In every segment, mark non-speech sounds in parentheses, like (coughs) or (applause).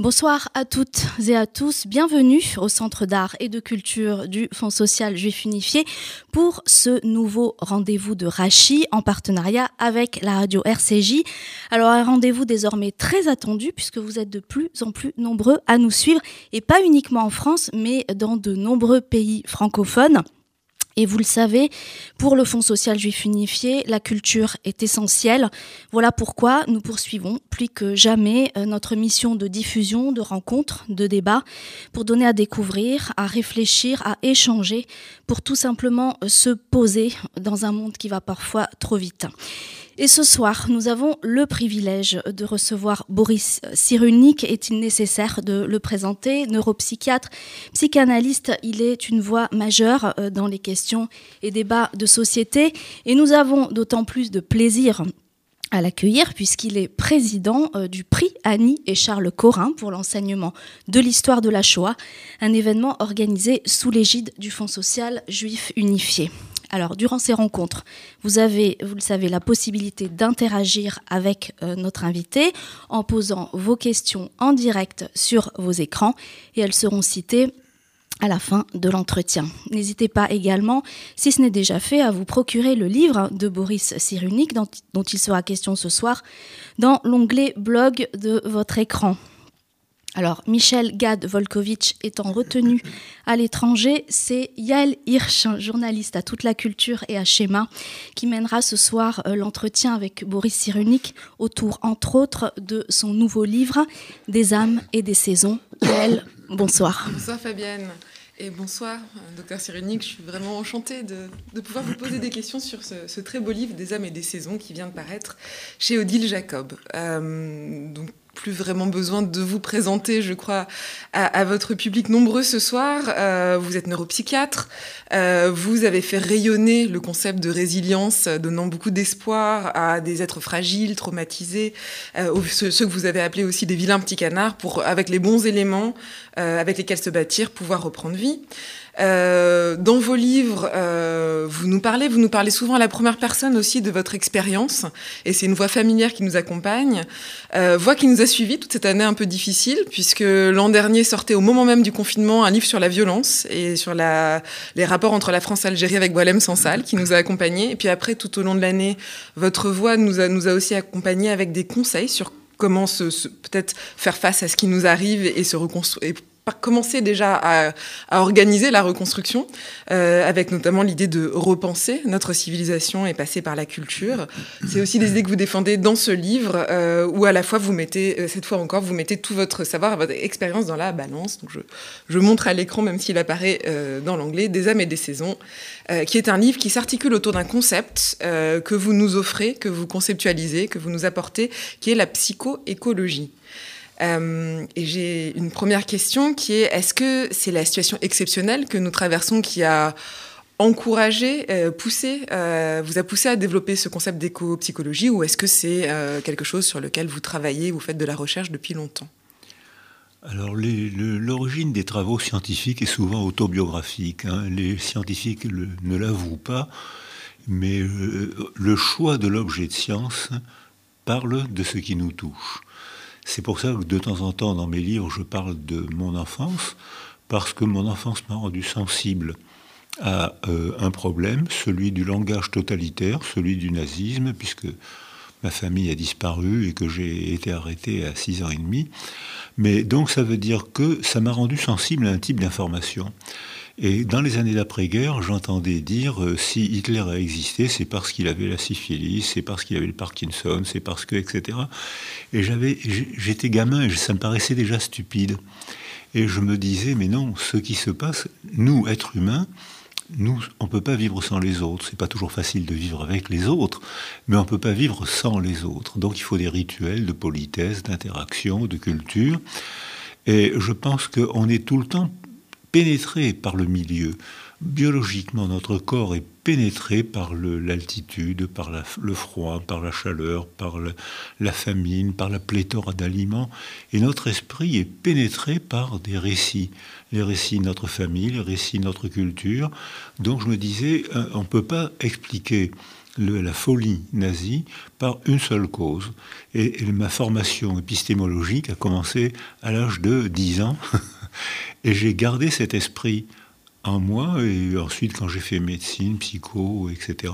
Bonsoir à toutes et à tous. Bienvenue au Centre d'art et de culture du Fonds social juif unifié pour ce nouveau rendez-vous de Rachi en partenariat avec la radio RCJ. Alors un rendez-vous désormais très attendu puisque vous êtes de plus en plus nombreux à nous suivre et pas uniquement en France mais dans de nombreux pays francophones. Et vous le savez, pour le Fonds social juif unifié, la culture est essentielle. Voilà pourquoi nous poursuivons plus que jamais euh, notre mission de diffusion, de rencontres, de débats, pour donner à découvrir, à réfléchir, à échanger, pour tout simplement euh, se poser dans un monde qui va parfois trop vite. Et ce soir, nous avons le privilège de recevoir Boris Cyrulnik. Est-il nécessaire de le présenter? Neuropsychiatre, psychanalyste, il est une voix majeure euh, dans les questions et débats de société. Et nous avons d'autant plus de plaisir à l'accueillir puisqu'il est président euh, du prix Annie et Charles Corin pour l'enseignement de l'histoire de la Shoah, un événement organisé sous l'égide du Fonds social juif unifié. Alors, durant ces rencontres, vous avez, vous le savez, la possibilité d'interagir avec euh, notre invité en posant vos questions en direct sur vos écrans et elles seront citées à la fin de l'entretien. N'hésitez pas également, si ce n'est déjà fait, à vous procurer le livre de Boris Cyrulnik dont, dont il sera question ce soir dans l'onglet blog de votre écran. Alors, Michel Gad Volkovitch étant retenu à l'étranger, c'est Yael Hirsch, journaliste à toute la culture et à Schéma, qui mènera ce soir euh, l'entretien avec Boris Cyrulnik autour, entre autres, de son nouveau livre, Des âmes et des saisons. Yael, bonsoir. Bonsoir Fabienne. Et bonsoir, docteur Cyrulnik. Je suis vraiment enchantée de, pouvoir vous poser des questions sur ce, très beau livre des âmes et des saisons qui vient de paraître chez Odile Jacob. Euh, donc, plus vraiment besoin de vous présenter, je crois, à, votre public nombreux ce soir. Euh, vous êtes neuropsychiatre, euh, vous avez fait rayonner le concept de résilience, donnant beaucoup d'espoir à des êtres fragiles, traumatisés, euh, ceux, que vous avez appelés aussi des vilains petits canards, pour, avec les bons éléments avec lesquels se bâtir, pouvoir reprendre vie. Euh, dans vos livres, euh, vous nous parlez, vous nous parlez souvent à la première personne aussi de votre expérience, et c'est une voix familière qui nous accompagne, euh, voix qui nous a suivis toute cette année un peu difficile, puisque l'an dernier sortait au moment même du confinement un livre sur la violence et sur la, les rapports entre la France et l'Algérie avec Boilem Sansal, qui nous a accompagnés, et puis après, tout au long de l'année, votre voix nous a, nous a aussi accompagnés avec des conseils sur comment se, peut-être faire face à ce qui nous arrive et se reconstruire commencer déjà à, organiser la reconstruction, euh, avec notamment l'idée de repenser notre civilisation et passer par la culture. C'est aussi des idées que vous défendez dans ce livre, euh, où à la fois vous mettez, euh, cette fois encore, vous mettez tout votre savoir, votre expérience dans la balance. Donc je, je montre à l'écran, même s'il apparaît dans l'anglais, Des âmes et des saisons, qui est un livre qui s'articule autour d'un concept que vous nous offrez, que vous conceptualisez, que vous nous apportez, qui est la psychoécologie. Euh, et j'ai une première question qui est est-ce que c'est la situation exceptionnelle que nous traversons qui a encouragé, euh, poussé, euh, vous a poussé à développer ce concept d'éco-psychologie ou est-ce que c'est quelque chose sur lequel vous travaillez, vous faites de la recherche depuis longtemps? Alors, l'origine des travaux scientifiques est souvent autobiographique. Hein. Les scientifiques ne l'avouent pas, mais le choix de l'objet de science parle de ce qui nous touche. C'est pour ça que de temps en temps, dans mes livres, je parle de mon enfance, parce que mon enfance m'a rendu sensible à euh, un problème, celui du langage totalitaire, celui du nazisme, puisque ma famille a disparu et que j'ai été arrêté à 6 ans et demi. Mais donc ça veut dire que ça m'a rendu sensible à un type d'information. Et dans les années d'après-guerre, j'entendais dire euh, si Hitler a existé, c'est parce qu'il avait la syphilis, c'est parce qu'il avait le Parkinson, c'est parce que, etc. Et j'avais, j'étais gamin et ça me paraissait déjà stupide. Et je me disais, mais non, ce qui se passe, nous, êtres humains, nous, on ne peut pas vivre sans les autres. C'est pas toujours facile de vivre avec les autres, mais on ne peut pas vivre sans les autres. Donc il faut des rituels de politesse, d'interaction, de culture. Et je pense qu'on est tout le temps pénétré par le milieu. Biologiquement, notre corps est pénétré par l'altitude, par le froid, par la chaleur, par la famine, par la pléthore d'aliments. Et notre esprit est pénétré par des récits. Les récits de notre famille, les récits de notre culture. Donc je me disais, euh, on ne peut pas expliquer la folie nazie par une seule cause. Et, ma formation épistémologique a commencé à l'âge de 10 ans. (laughs) et j'ai gardé cet esprit en moi. Et ensuite, quand j'ai fait médecine, psycho, etc.,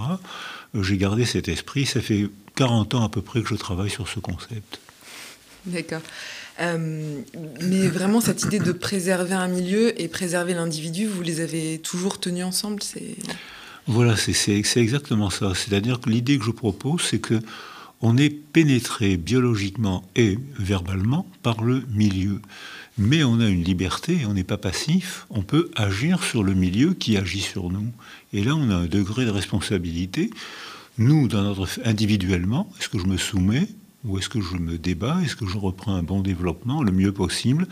j'ai gardé cet esprit. Ça fait 40 ans à peu près que je travaille sur ce concept. D'accord. Euh, mais vraiment, cette idée de préserver un milieu et préserver l'individu, vous les avez toujours tenus ensemble Voilà, c'est exactement ça. C'est-à-dire que l'idée que je propose, c'est que on est pénétré biologiquement et verbalement par le milieu. Mais on a une liberté, on n'est pas passif, on peut agir sur le milieu qui agit sur nous. Et là, on a un degré de responsabilité. Nous, dans notre, individuellement, est-ce que je me soumets ou est-ce que je me débat Est-ce que je reprends un bon développement le mieux possible?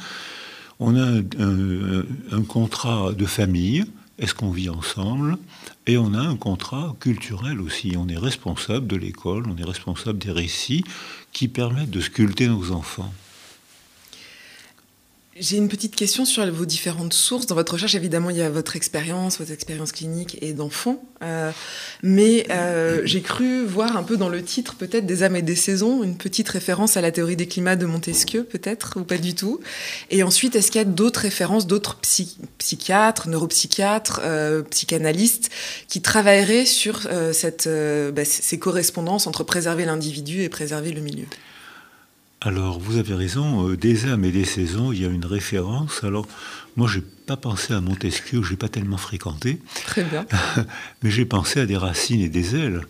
On a un, contrat de famille. Est-ce qu'on vit ensemble? Et on a un contrat culturel aussi. On est responsable de l'école, on est responsable des récits qui permettent de sculpter nos enfants. J'ai une petite question sur vos différentes sources. Dans votre recherche, évidemment, il y a votre expérience, votre expérience clinique et d'enfant. Euh, mais euh, j'ai cru voir un peu dans le titre, peut-être, des âmes et des saisons, une petite référence à la théorie des climats de Montesquieu, peut-être, ou pas du tout. Et ensuite, est-ce qu'il y a d'autres références, d'autres psychiatres, neuropsychiatres, euh, psychanalystes, qui travailleraient sur cette, bah, ces correspondances entre préserver l'individu et préserver le milieu? Alors, vous avez raison, euh, des âmes et des saisons, il y a une référence. Alors, moi, j'ai pas pensé à Montesquieu, j'ai pas tellement fréquenté. Très bien. (laughs) Mais j'ai pensé à des racines et des ailes.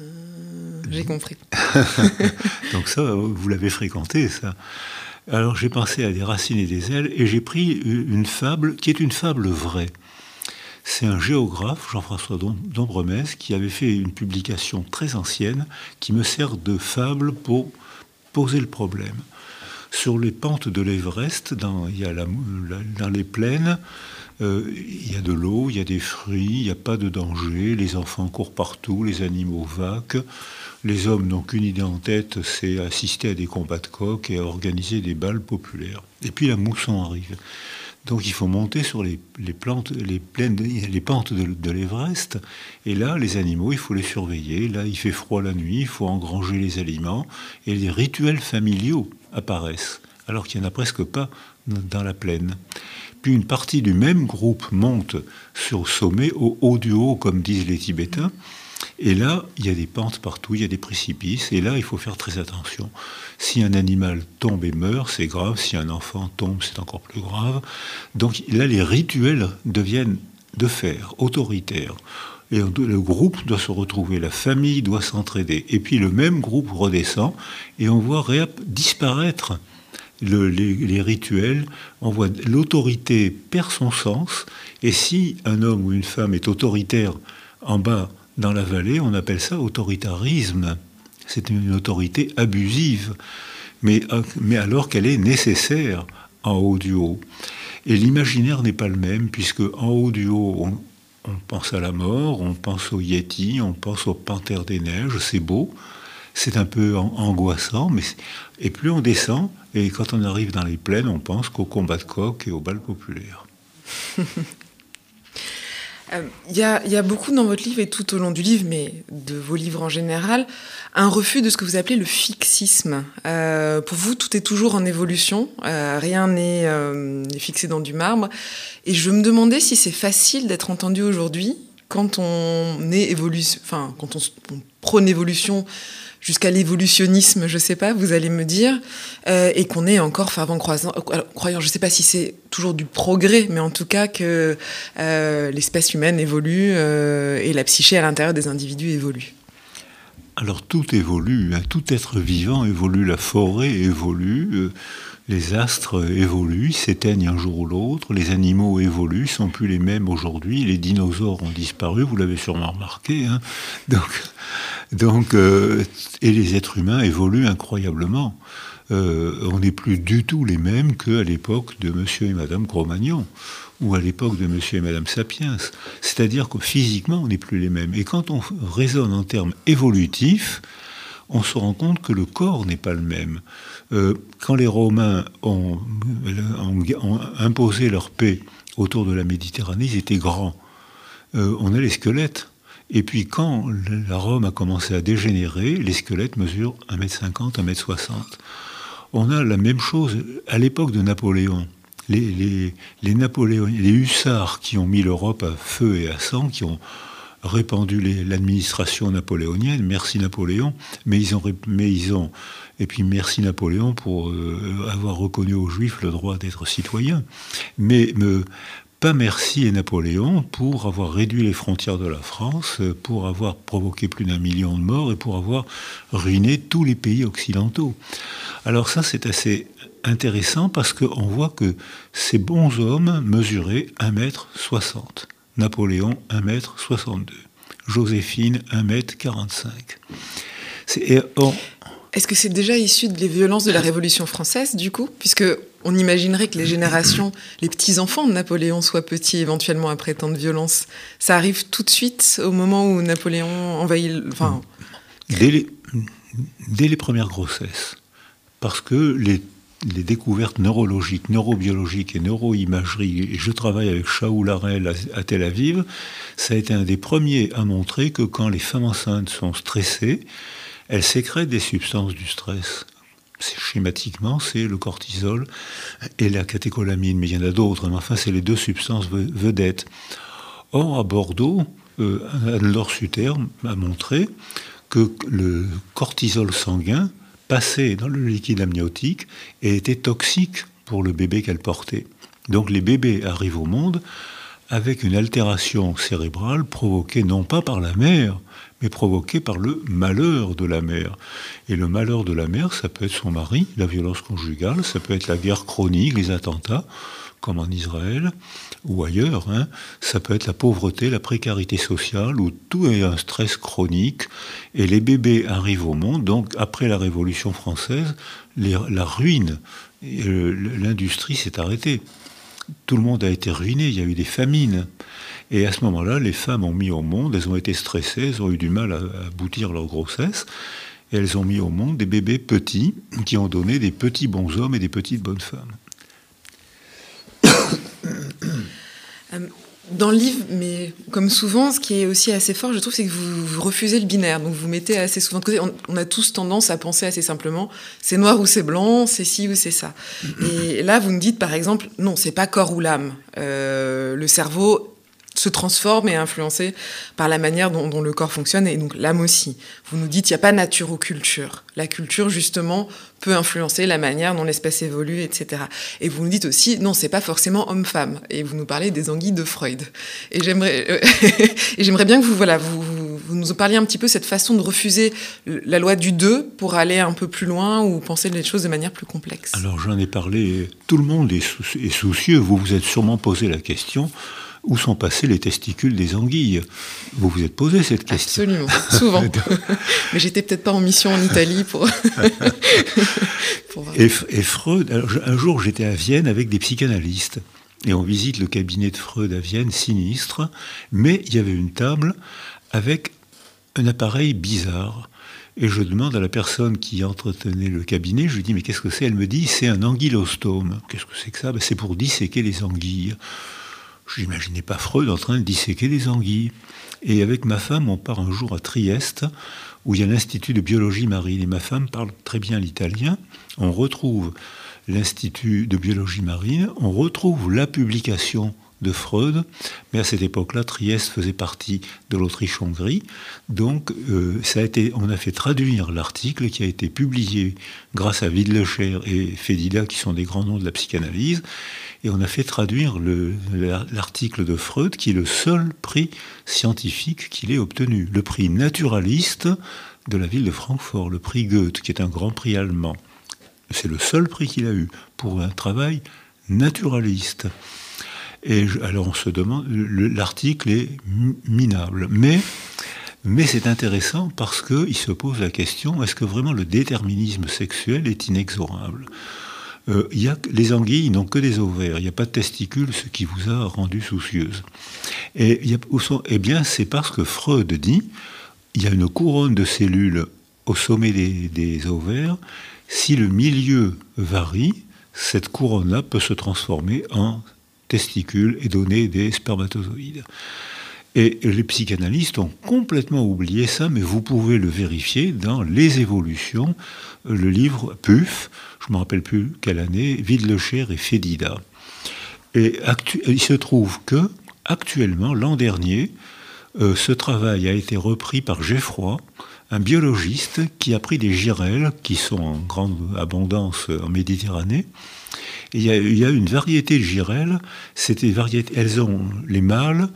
Euh, j'ai compris. (laughs) Donc ça, vous l'avez fréquenté, ça. Alors j'ai pensé à des racines et des ailes, et j'ai pris une fable qui est une fable vraie. C'est un géographe, Jean-François Dombremès, qui avait fait une publication très ancienne qui me sert de fable pour poser le problème. Sur les pentes de l'Everest, dans, les plaines, euh, il y a de l'eau, il y a des fruits, il n'y a pas de danger, les enfants courent partout, les animaux vaquent, les hommes n'ont qu'une idée en tête, c'est assister à des combats de coq et à organiser des balles populaires. Et puis la mousson arrive. Donc il faut monter sur les, plantes, les, plaines, les pentes de, l'Everest. Et là, les animaux, il faut les surveiller. Là, il fait froid la nuit, il faut engranger les aliments. Et les rituels familiaux apparaissent, alors qu'il n'y en a presque pas dans la plaine. Puis une partie du même groupe monte sur le sommet, au haut du haut, comme disent les Tibétains. Et là, il y a des pentes partout, il y a des précipices, et là, il faut faire très attention. Si un animal tombe et meurt, c'est grave, si un enfant tombe, c'est encore plus grave. Donc là, les rituels deviennent de fer, autoritaires. Et le groupe doit se retrouver, la famille doit s'entraider. Et puis le même groupe redescend, et on voit disparaître les, rituels, on voit l'autorité perd son sens, et si un homme ou une femme est autoritaire en bas dans la vallée, on appelle ça autoritarisme. C'est une autorité abusive, mais, mais alors qu'elle est nécessaire en haut du haut. Et l'imaginaire n'est pas le même, puisque en haut du haut, on, pense à la mort, on pense au Yeti, on pense au Panthère des Neiges, c'est beau, c'est un peu angoissant, mais et plus on descend, et quand on arrive dans les plaines, on pense qu'au combat de coq et au (laughs) populaire. Euh, il y, a, beaucoup dans votre livre et tout au long du livre, mais de vos livres en général, un refus de ce que vous appelez le fixisme. Euh, pour vous, tout est toujours en évolution, euh, rien n'est fixé dans du marbre. Et je me demandais si c'est facile d'être entendu aujourd'hui quand on est évolution, enfin quand on, on prône évolution jusqu'à l'évolutionnisme, je sais pas, vous allez me dire, euh, et qu'on est encore fervent croyant, croyant. Je sais pas si c'est toujours du progrès, mais en tout cas que euh, l'espèce humaine évolue euh, et la psyché à l'intérieur des individus évolue. Alors tout évolue, hein. tout être vivant évolue, la forêt évolue les astres évoluent, s'éteignent un jour ou l'autre, les animaux évoluent, sont plus les mêmes aujourd'hui, les dinosaures ont disparu, vous l'avez sûrement remarqué. Hein. donc, euh, et les êtres humains évoluent incroyablement. Euh, on n'est plus du tout les mêmes qu'à l'époque de Monsieur et Madame Cro-Magnon ou à l'époque de Monsieur et Madame Sapiens. C'est-à-dire que physiquement, on n'est plus les mêmes. Et quand on raisonne en termes évolutifs, on se rend compte que le corps n'est pas le même. Euh, quand les Romains ont, imposé leur paix autour de la Méditerranée, ils étaient grands. Euh, on a les squelettes. Et puis quand la Rome a commencé à dégénérer, les squelettes mesurent 1m50, 1m60. On a la même chose à l'époque de Napoléon. Les, les, les hussards qui ont mis l'Europe à feu et à sang, qui ont répandu l'administration napoléonienne, merci Napoléon, mais ils ont, et puis merci Napoléon pour euh, avoir reconnu aux Juifs le droit d'être citoyens. Mais me, pas merci et Napoléon pour avoir réduit les frontières de la France, pour avoir provoqué plus d'un million de morts et pour avoir ruiné tous les pays occidentaux. Alors ça c'est assez intéressant parce qu'on voit que ces bons hommes mesuraient 1m60. Napoléon 1m62. Joséphine 1m45. Et est-ce que c'est déjà issu des violences de la Révolution française, du coup? Puisque on imaginerait que les générations, les petits-enfants de Napoléon soient petits éventuellement après tant de violence. Ça arrive tout de suite au moment où Napoléon envahit... Enfin... Dès, les, dès les premières grossesses. Parce que les, les, découvertes neurologiques, neurobiologiques et neuroimagerie, et je travaille avec Shaoul Arel à, Tel Aviv, ça a été un des premiers à montrer que quand les femmes enceintes sont stressées, elle sécrète des substances du stress. Schématiquement, c'est le cortisol et la catécholamine, mais il y en a d'autres, mais enfin, c'est les deux substances vedettes. Or, à Bordeaux, euh, Anne-Laure Suter a montré que le cortisol sanguin passait dans le liquide amniotique et était toxique pour le bébé qu'elle portait. Donc les bébés arrivent au monde avec une altération cérébrale provoquée non pas par la mère, mais provoquée par le malheur de la mère. Et le malheur de la mère, ça peut être son mari, la violence conjugale, ça peut être la guerre chronique, les attentats, comme en Israël ou ailleurs. Hein. Ça peut être la pauvreté, la précarité sociale, où tout est un stress chronique. Et les bébés arrivent au monde, donc après la Révolution française, la ruine, l'industrie s'est arrêtée. Tout le monde a été ruiné, il y a eu des famines. Et à ce moment-là, les femmes ont mis au monde, elles ont été stressées, elles ont eu du mal à aboutir leur grossesse, et elles ont mis au monde des bébés petits qui ont donné des petits bons hommes et des petites bonnes femmes. (coughs) Euh, dans le livre, mais comme souvent, ce qui est aussi assez fort, je trouve, c'est que vous, refusez le binaire. Donc vous mettez assez souvent de côté. On, a tous tendance à penser assez simplement, c'est noir ou c'est blanc, c'est ci ou c'est ça. Et là, vous me dites, par exemple, non, c'est pas corps ou l'âme. Euh, le cerveau se transforme et est influencé par la manière dont, le corps fonctionne et donc l'âme aussi. Vous nous dites il n'y a pas nature ou culture. La culture justement peut influencer la manière dont l'espèce évolue, etc. Et vous nous dites aussi non c'est pas forcément homme-femme et vous nous parlez des anguilles de Freud. Et j'aimerais euh, (laughs) bien que vous voilà vous, vous, nous parliez un petit peu cette façon de refuser la loi du deux pour aller un peu plus loin ou penser les choses de manière plus complexe. Alors j'en ai parlé. Tout le monde est soucieux. Vous vous êtes sûrement posé la question où sont passés les testicules des anguilles? Vous vous êtes posé cette question Absolument, souvent. (laughs) (laughs) Mais j'étais peut-être pas en mission en Italie pour. (laughs) et, Freud, un jour j'étais à Vienne avec des psychanalystes. Et on visite le cabinet de Freud à Vienne, sinistre, mais il y avait une table avec un appareil bizarre. Et je demande à la personne qui entretenait le cabinet, je lui dis, mais qu'est-ce que c'est? Elle me dit, c'est un anguillostome. Qu'est-ce que c'est que ça? Ben, C'est pour disséquer les anguilles. Je n'imaginais pas Freud en train de disséquer des anguilles. Et avec ma femme, on part un jour à Trieste, où il y a l'Institut de biologie marine. Et ma femme parle très bien l'italien. On retrouve l'Institut de biologie marine, on retrouve la publication de Freud, mais à cette époque-là, Trieste faisait partie de l'Autriche-Hongrie. Donc, euh, ça a été, on a fait traduire l'article qui a été publié grâce à Wiedlecher et Fedida, qui sont des grands noms de la psychanalyse, et on a fait traduire l'article de Freud, qui est le seul prix scientifique qu'il ait obtenu, le prix naturaliste de la ville de Francfort, le prix Goethe, qui est un grand prix allemand. C'est le seul prix qu'il a eu pour un travail naturaliste. Et alors on se demande, l'article est minable, mais, mais c'est intéressant parce qu'il se pose la question, est-ce que vraiment le déterminisme sexuel est inexorable? Euh, les anguilles n'ont que des ovaires, il n'y a pas de testicules, ce qui vous a rendu soucieuse. Et eh bien, c'est parce que Freud dit, il y a une couronne de cellules au sommet des ovaires, si le milieu varie, cette couronne-là peut se transformer en testicules et donner des spermatozoïdes. Et les psychanalystes ont complètement oublié ça, mais vous pouvez le vérifier dans Les évolutions, le livre PUF, je ne me rappelle plus quelle année, Vide-le-Cher et Fédida. Et il se trouve que, actuellement, l'an dernier, euh, ce travail a été repris par Geffroy, un biologiste qui a pris des girelles qui sont en grande abondance en Méditerranée. il, y a, une variété de girelles. Elles ont les mâles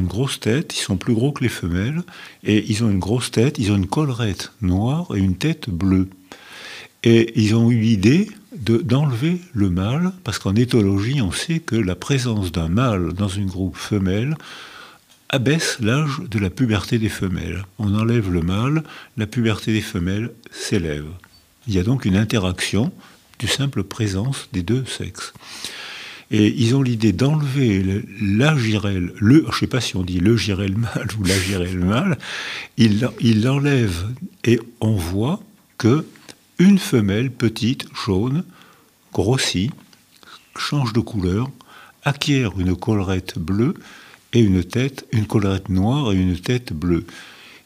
une grosse tête, ils sont plus gros que les femelles, et ils ont une grosse tête, ils ont une collerette noire et une tête bleue. Et ils ont eu l'idée d'enlever le mâle, parce qu'en éthologie, on sait que la présence d'un mâle dans une groupe femelle abaisse l'âge de la puberté des femelles. On enlève le mâle, la puberté des femelles s'élève. Il y a donc une interaction du simple présence des deux sexes. Et ils ont l'idée d'enlever la girelle, le, je ne sais pas si on dit le girelle mâle ou la girelle mâle, ils l'enlèvent et on voit que une femelle petite, jaune, grossit, change de couleur, acquiert une collerette bleue et une tête, une collerette noire et une tête bleue.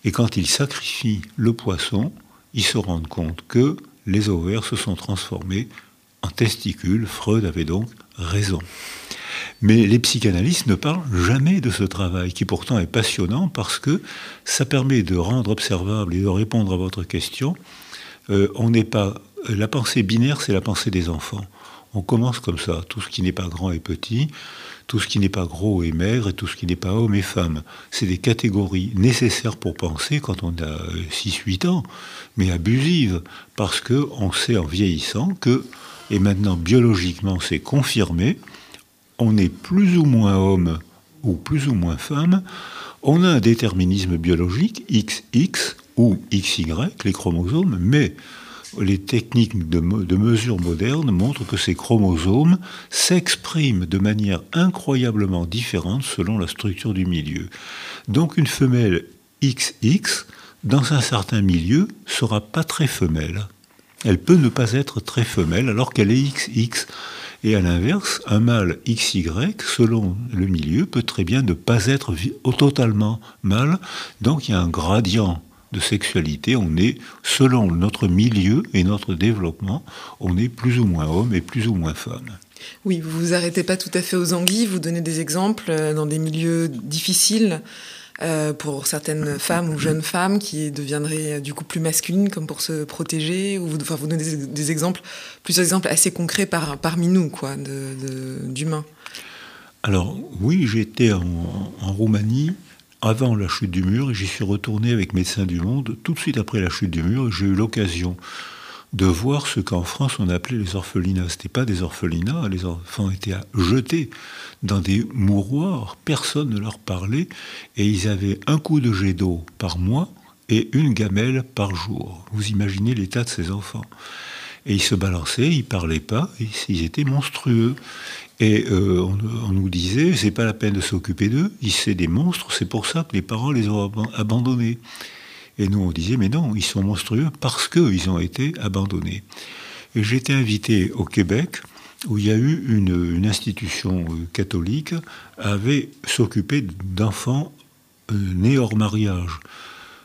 Et quand ils sacrifient le poisson, ils se rendent compte que les ovaires se sont transformés en testicules. Freud avait donc raison. Mais les psychanalystes ne parlent jamais de ce travail, qui pourtant est passionnant parce que ça permet de rendre observable et de répondre à votre question. Euh, on n'est pas. La pensée binaire, c'est la pensée des enfants. On commence comme ça. Tout ce qui n'est pas grand est petit, tout ce qui n'est pas gros est maigre, et tout ce qui n'est pas homme est femme. C'est des catégories nécessaires pour penser quand on a 6-8 ans, mais abusives, parce qu'on sait en vieillissant que et maintenant biologiquement c'est confirmé, on est plus ou moins homme ou plus ou moins femme, on a un déterminisme biologique, XX ou XY, les chromosomes, mais les techniques de, mesure modernes montrent que ces chromosomes s'expriment de manière incroyablement différente selon la structure du milieu. Donc une femelle XX, dans un certain milieu, sera pas très femelle elle peut ne pas être très femelle alors qu'elle est XX. Et à l'inverse, un mâle XY, selon le milieu, peut très bien ne pas être totalement mâle. Donc il y a un gradient de sexualité. On est, selon notre milieu et notre développement, on est plus ou moins homme et plus ou moins femme. Oui, vous vous arrêtez pas tout à fait aux anguilles, vous donnez des exemples euh, dans des milieux difficiles. Euh, pour certaines femmes ou jeunes femmes qui deviendraient euh, du coup plus masculines comme pour se protéger ou vous, enfin, vous donnez des, exemples plusieurs exemples assez concrets par, parmi nous quoi d'humains. Alors oui j'étais en, en Roumanie avant la chute du mur et j'y suis retourné avec Médecins du Monde. Tout de suite après la chute du mur j'ai eu l'occasion de voir ce qu'en France on appelait les orphelinats. Ce pas des orphelinats, les enfants étaient jetés dans des mouroirs, personne ne leur parlait, et ils avaient un coup de jet d'eau par mois et une gamelle par jour. Vous imaginez l'état de ces enfants. Et ils se balançaient, ils parlaient pas, ils étaient monstrueux. Et euh, on, nous disait, c'est pas la peine de s'occuper d'eux, ils sont des monstres, c'est pour ça que les parents les ont abandonnés. Et nous, on disait, mais non, ils sont monstrueux parce qu'ils ont été abandonnés. Et j'ai été invité au Québec, où il y a eu une, institution euh, catholique, avait s'occuper d'enfants euh, nés hors mariage,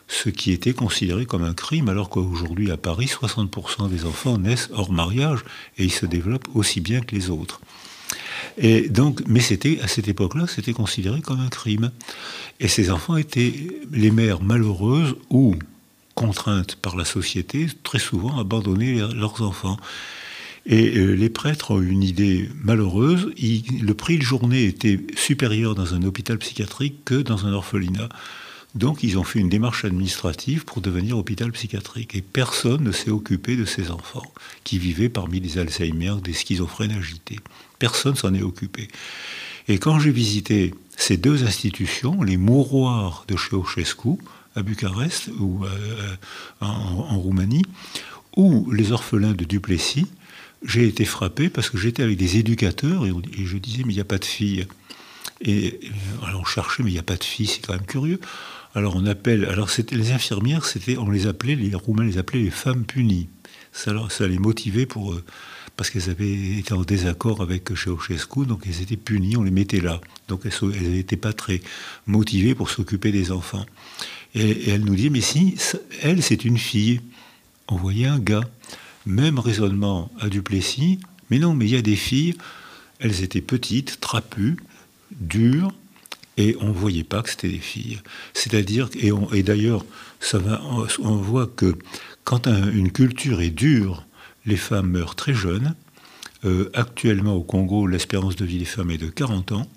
ce qui était considéré comme un crime, alors qu'aujourd'hui à Paris, 60% des enfants naissent hors mariage et ils se développent aussi bien que les autres. Donc, mais c'était à cette époque-là, c'était considéré comme un crime. Et ces enfants étaient les mères malheureuses ou contraintes par la société, très souvent abandonner leurs enfants. Et euh, les prêtres ont une idée malheureuse. le prix de journée était supérieur dans un hôpital psychiatrique que dans un orphelinat. Donc ils ont fait une démarche administrative pour devenir hôpital psychiatrique. Et personne ne s'est occupé de ces enfants qui vivaient parmi les Alzheimer, des schizophrènes agités. Personne s'en est occupé. Et quand j'ai visité ces deux institutions, les mouroirs de Ceausescu à Bucarest ou euh, en, Roumanie, ou les orphelins de Duplessis, j'ai été frappé parce que j'étais avec des éducateurs et, je disais mais il n'y a pas de filles. Et euh, on cherchait mais il n'y a pas de filles, c'est quand même curieux. Alors on appelle, alors les infirmières, c'était, on les appelait, les Roumains les appelaient les femmes punies. Ça, ça les motivait pour, euh, parce qu'elles avaient été en désaccord avec Ceausescu, donc elles étaient punies, on les mettait là. Donc elles n'étaient pas très motivées pour s'occuper des enfants. Et, elle nous dit, mais si, elle, c'est une fille. On voyait un gars. Même raisonnement à Duplessis, mais non, mais il y a des filles, elles étaient petites, trapues, dures, et on ne voyait pas que c'était des filles. C'est-à-dire, et, et d'ailleurs, ça va, on voit que quand une culture est dure, les femmes meurent très jeunes. Euh, actuellement au Congo, l'espérance de vie des femmes est de 40 ans.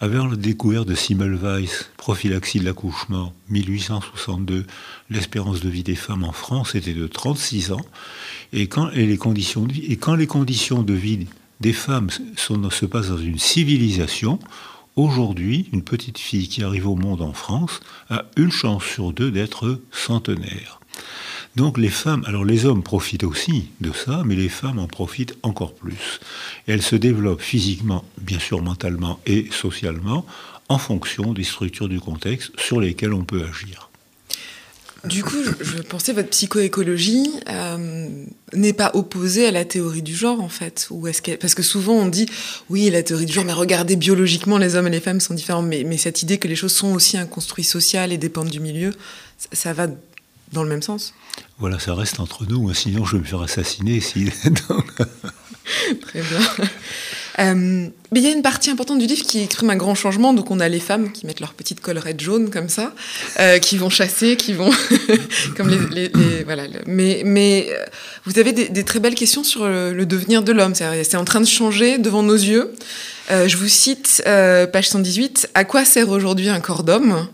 Avec la découverte de Simmelweis, prophylaxie de l'accouchement, 1862, l'espérance de vie des femmes en France était de 36 ans. Et quand, les, conditions de vie, et quand les conditions de vie des femmes se passent dans une civilisation, aujourd'hui, une petite fille qui arrive au monde en France a une chance sur deux d'être centenaire. Donc les femmes, alors les hommes profitent aussi de ça, mais les femmes en profitent encore plus. elles se développent physiquement, bien sûr mentalement et socialement, en fonction des structures du contexte sur lesquelles on peut agir. Du coup, je, pensais votre psychoécologie euh, n'est pas opposée à la théorie du genre en fait, ou est-ce parce que souvent on dit oui la théorie du genre, mais regardez biologiquement les hommes et les femmes sont différents, mais, mais cette idée que les choses sont aussi un construit social et dépendent du milieu, ça va dans le même sens? Voilà, ça reste entre nous, hein, sinon je vais me faire assassiner. Si... Très bien. Euh, mais il y a une partie importante du livre qui exprime un grand changement. Donc, on a les femmes qui mettent leur petite collerette jaune comme ça, euh, qui vont chasser, qui vont. (laughs) comme les, voilà. Mais, mais euh, vous avez des, très belles questions sur le, devenir de l'homme. C'est en train de changer devant nos yeux. je vous cite, page 118, À quoi sert aujourd'hui un corps d'homme?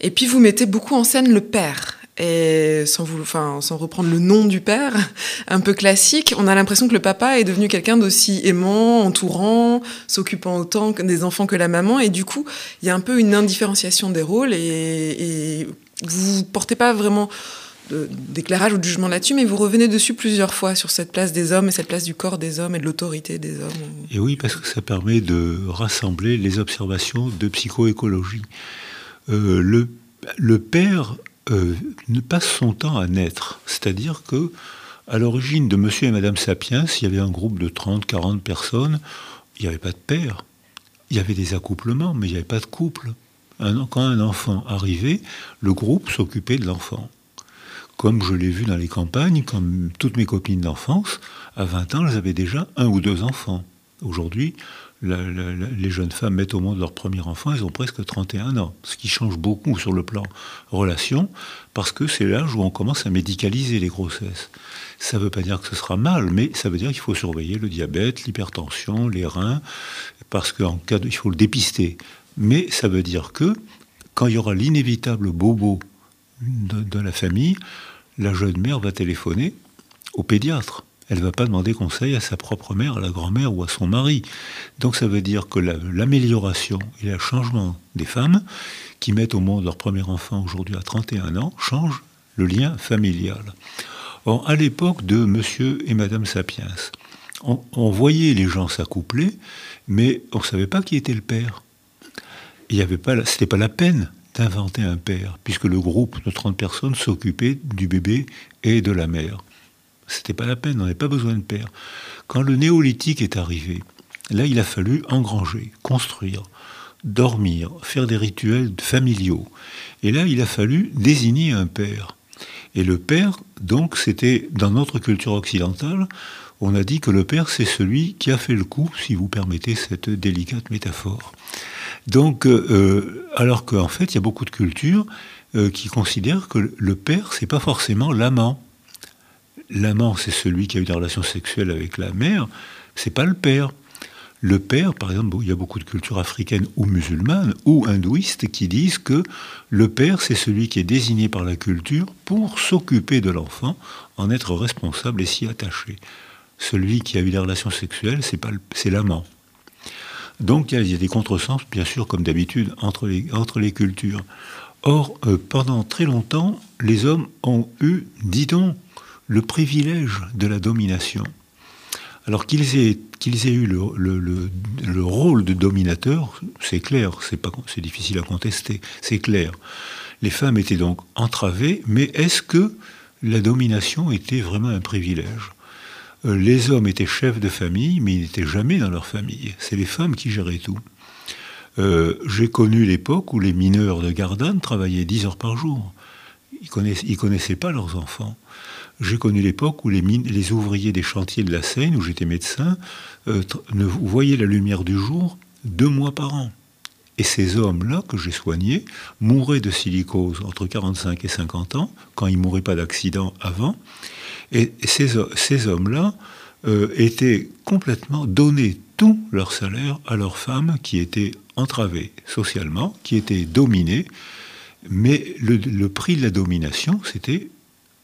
Et puis, vous mettez beaucoup en scène le père et sans, reprendre le nom du père, un peu classique, on a l'impression que le papa est devenu quelqu'un d'aussi aimant, entourant, s'occupant autant des enfants que la maman, et du coup, il y a un peu une indifférenciation des rôles, et, et vous portez pas vraiment d'éclairage ou de jugement là-dessus, mais vous revenez dessus plusieurs fois sur cette place des hommes et cette place du corps des hommes et de l'autorité des hommes. Et oui, parce que ça permet de rassembler les observations de psychoécologie. Euh, le père euh, ne passe son temps à naître. C'est-à-dire que, à l'origine de Monsieur et Madame Sapiens, il y avait un groupe de 30, 40 personnes, il n'y avait pas de père. Il y avait des accouplements, mais il n'y avait pas de couple. quand un enfant arrivait, le groupe s'occupait de l'enfant. Comme je l'ai vu dans les campagnes, comme toutes mes copines d'enfance, à 20 ans, elles avaient déjà un ou deux enfants. Aujourd'hui, les jeunes femmes mettent au monde leur premier enfant, elles ont presque 31 ans, ce qui change beaucoup sur le plan relation, parce que c'est l'âge où on commence à médicaliser les grossesses. Ça ne veut pas dire que ce sera mal, mais ça veut dire qu'il faut surveiller le diabète, l'hypertension, les reins, parce qu'en cas de, il faut le dépister. Mais ça veut dire que quand il y aura l'inévitable bobo de la famille, la jeune mère va téléphoner au pédiatre elle ne va pas demander conseil à sa propre mère, à la grand-mère ou à son mari. Donc ça veut dire que l'amélioration et le changement des femmes qui mettent au monde leur premier enfant aujourd'hui à 31 ans changent le lien familial. Or, à l'époque de Monsieur et Madame Sapiens, on, voyait les gens s'accoupler, mais on ne savait pas qui était le père. Il n'y avait pas, la peine d'inventer un père, puisque le groupe de 30 personnes s'occupait du bébé et de la mère. C'était pas la peine, on n'avait pas besoin de père. Quand le néolithique est arrivé, là, il a fallu engranger, construire, dormir, faire des rituels familiaux. Et là, il a fallu désigner un père. Et le père, donc, c'était dans notre culture occidentale, on a dit que le père, c'est celui qui a fait le coup, si vous permettez cette délicate métaphore. Donc, euh, euh, alors qu'en fait, il y a beaucoup de cultures euh, qui considèrent que le père, c'est pas forcément l'amant l'amant, c'est celui qui a eu des relations sexuelles avec la mère, c'est pas le père. Le père, par exemple, il y a beaucoup de cultures africaines ou musulmanes ou hindouistes qui disent que le père, c'est celui qui est désigné par la culture pour s'occuper de l'enfant, en être responsable et s'y attacher. Celui qui a eu des relations sexuelles, c'est l'amant. Donc il y, a, des contresens, bien sûr, comme d'habitude, entre les, cultures. Or, euh, pendant très longtemps, les hommes ont eu, dit on, le privilège de la domination. Alors qu'ils aient, eu le, le, rôle de dominateur, c'est clair, c'est, difficile à contester, c'est clair. Les femmes étaient donc entravées, mais est-ce que la domination était vraiment un privilège? Euh, les hommes étaient chefs de famille, mais ils n'étaient jamais dans leur famille. C'est les femmes qui géraient tout. Euh, j'ai connu l'époque où les mineurs de Gardanne travaillaient 10 heures par jour. Ils connaissaient, connaissaient pas leurs enfants. J'ai connu l'époque où les, ouvriers des chantiers de la Seine, où j'étais médecin, euh, ne voyaient la lumière du jour deux mois par an. Et ces hommes-là que j'ai soignés mouraient de silicose entre 45 et 50 ans, quand ils ne mouraient pas d'accident avant. Et ces, ces hommes-là euh, étaient complètement donnés tout leur salaire à leurs femmes qui étaient entravées socialement, qui étaient dominées. Mais le, prix de la domination, c'était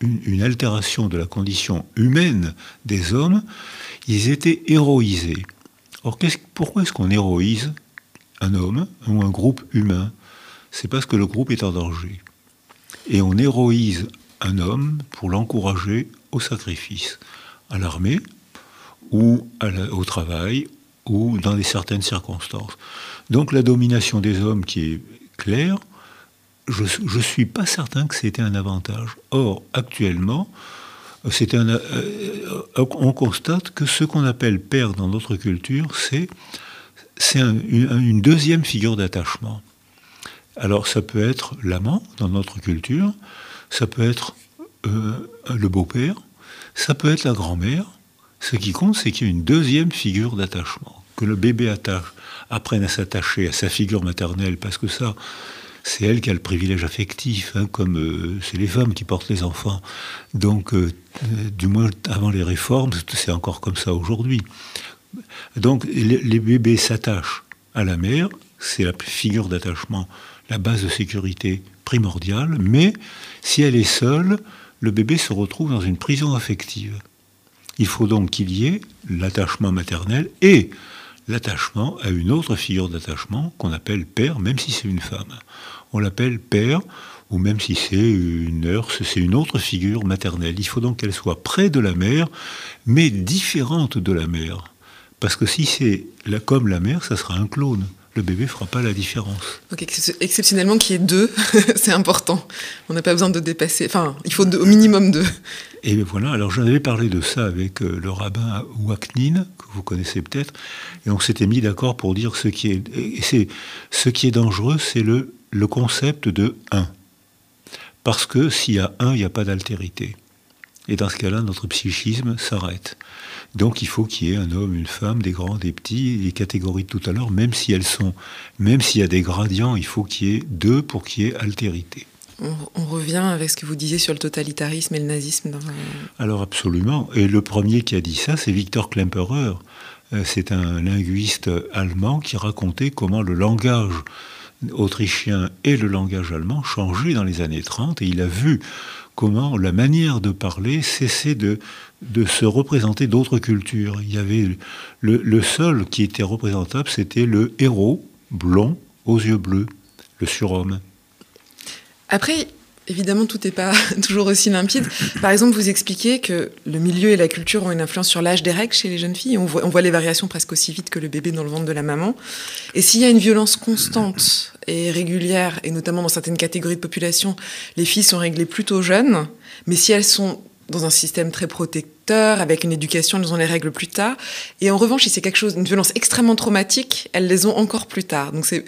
une, altération de la condition humaine des hommes. Ils étaient héroïsés. Or, pourquoi est-ce qu'on héroïse un homme ou un groupe humain? C'est parce que le groupe est en danger. Et on héroïse un homme pour l'encourager au sacrifice, à l'armée ou au travail ou dans des certaines circonstances. Donc la domination des hommes qui est claire, je ne suis pas certain que c'était un avantage. Or, actuellement, un, euh, on constate que ce qu'on appelle père dans notre culture, c'est une, deuxième figure d'attachement. Alors ça peut être l'amant dans notre culture, ça peut être euh, le beau-père, ça peut être la grand-mère. Ce qui compte, c'est qu'il y a une deuxième figure d'attachement, que le bébé apprenne à s'attacher à sa figure maternelle, parce que ça, c'est elle qui a le privilège affectif, hein, comme euh, c'est les femmes qui portent les enfants. Donc, euh, du moins avant les réformes, c'est encore comme ça aujourd'hui. Donc les bébés s'attachent à la mère, c'est la figure d'attachement, la base de sécurité primordiale, mais si elle est seule, le bébé se retrouve dans une prison affective. Il faut donc qu'il y ait l'attachement maternel et l'attachement à une autre figure d'attachement qu'on appelle père, même si c'est une femme. On l'appelle père, ou même si c'est une nurse, c'est une autre figure maternelle. Il faut donc qu'elle soit près de la mère, mais différente de la mère. Parce que si c'est comme la mère, ça sera un clone. Le bébé fera pas la différence. Donc exceptionnellement qu'il y ait deux, (laughs) c'est important. On n'a pas besoin de dépasser. Enfin, il faut au minimum deux. Et voilà. Alors j'en avais parlé de ça avec euh, le rabbin Waknin, que vous connaissez peut-être, et on s'était mis d'accord pour dire ce qui est, ce qui est dangereux, c'est le le concept de un. Parce que s'il y a un, il n'y a pas d'altérité. Et dans ce cas-là, notre psychisme s'arrête. Donc il faut qu'il y ait un homme, une femme, des grands, des petits, les catégories de tout à l'heure, même si elles sont, même s'il y a des gradients, il faut qu'il y ait deux pour qu'il y ait altérité. On, revient avec ce que vous disiez sur le totalitarisme et le nazisme. Alors absolument. Et le premier qui a dit ça, c'est Victor Klemperer. Euh, c'est un linguiste allemand qui racontait comment le langage autrichien et le langage allemand changeaient dans les années 30 et il a vu comment la manière de parler cessait de, de se représenter d'autres cultures. Il y avait le, seul qui était représentable, c'était le héros blond aux yeux bleus, le surhomme. Après, Évidemment, tout n'est pas (laughs) toujours aussi limpide. Par exemple, vous expliquez que le milieu et la culture ont une influence sur l'âge des règles chez les jeunes filles. On voit, on voit, les variations presque aussi vite que le bébé dans le ventre de la maman. Et s'il y a une violence constante et régulière, et notamment dans certaines catégories de population, les filles sont réglées plutôt jeunes. Mais si elles sont dans un système très protecteur, avec une éducation, elles ont les règles plus tard. Et en revanche, si c'est quelque chose, une violence extrêmement traumatique, elles les ont encore plus tard. Donc euh,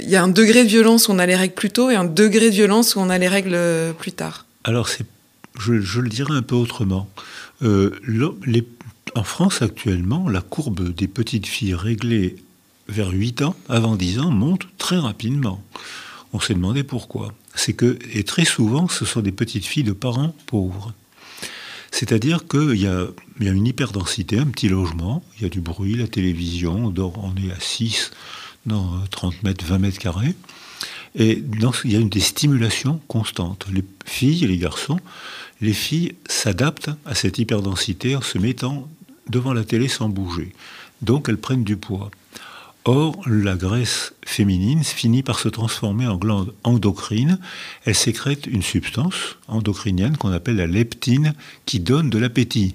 il y a un degré de violence où on a les règles plus tôt et un degré de violence où on a les règles euh, plus tard. Alors je, le dirais un peu autrement. Euh, en France actuellement, la courbe des petites filles réglées vers 8 ans, avant 10 ans, monte très rapidement. On s'est demandé pourquoi. C'est que, et très souvent, ce sont des petites filles de parents pauvres. C'est-à-dire qu'il y a, une hyperdensité, un petit logement, il y a du bruit, la télévision, on, dort, on est à 6, dans 30 mètres, 20 mètres carrés. Et il y a des stimulations constantes. Les filles et les garçons, les filles s'adaptent à cette hyperdensité en se mettant devant la télé sans bouger. Donc elles prennent du poids. Or, la graisse féminine finit par se transformer en glande endocrine. Elle sécrète une substance endocrinienne qu'on appelle la leptine qui donne de l'appétit.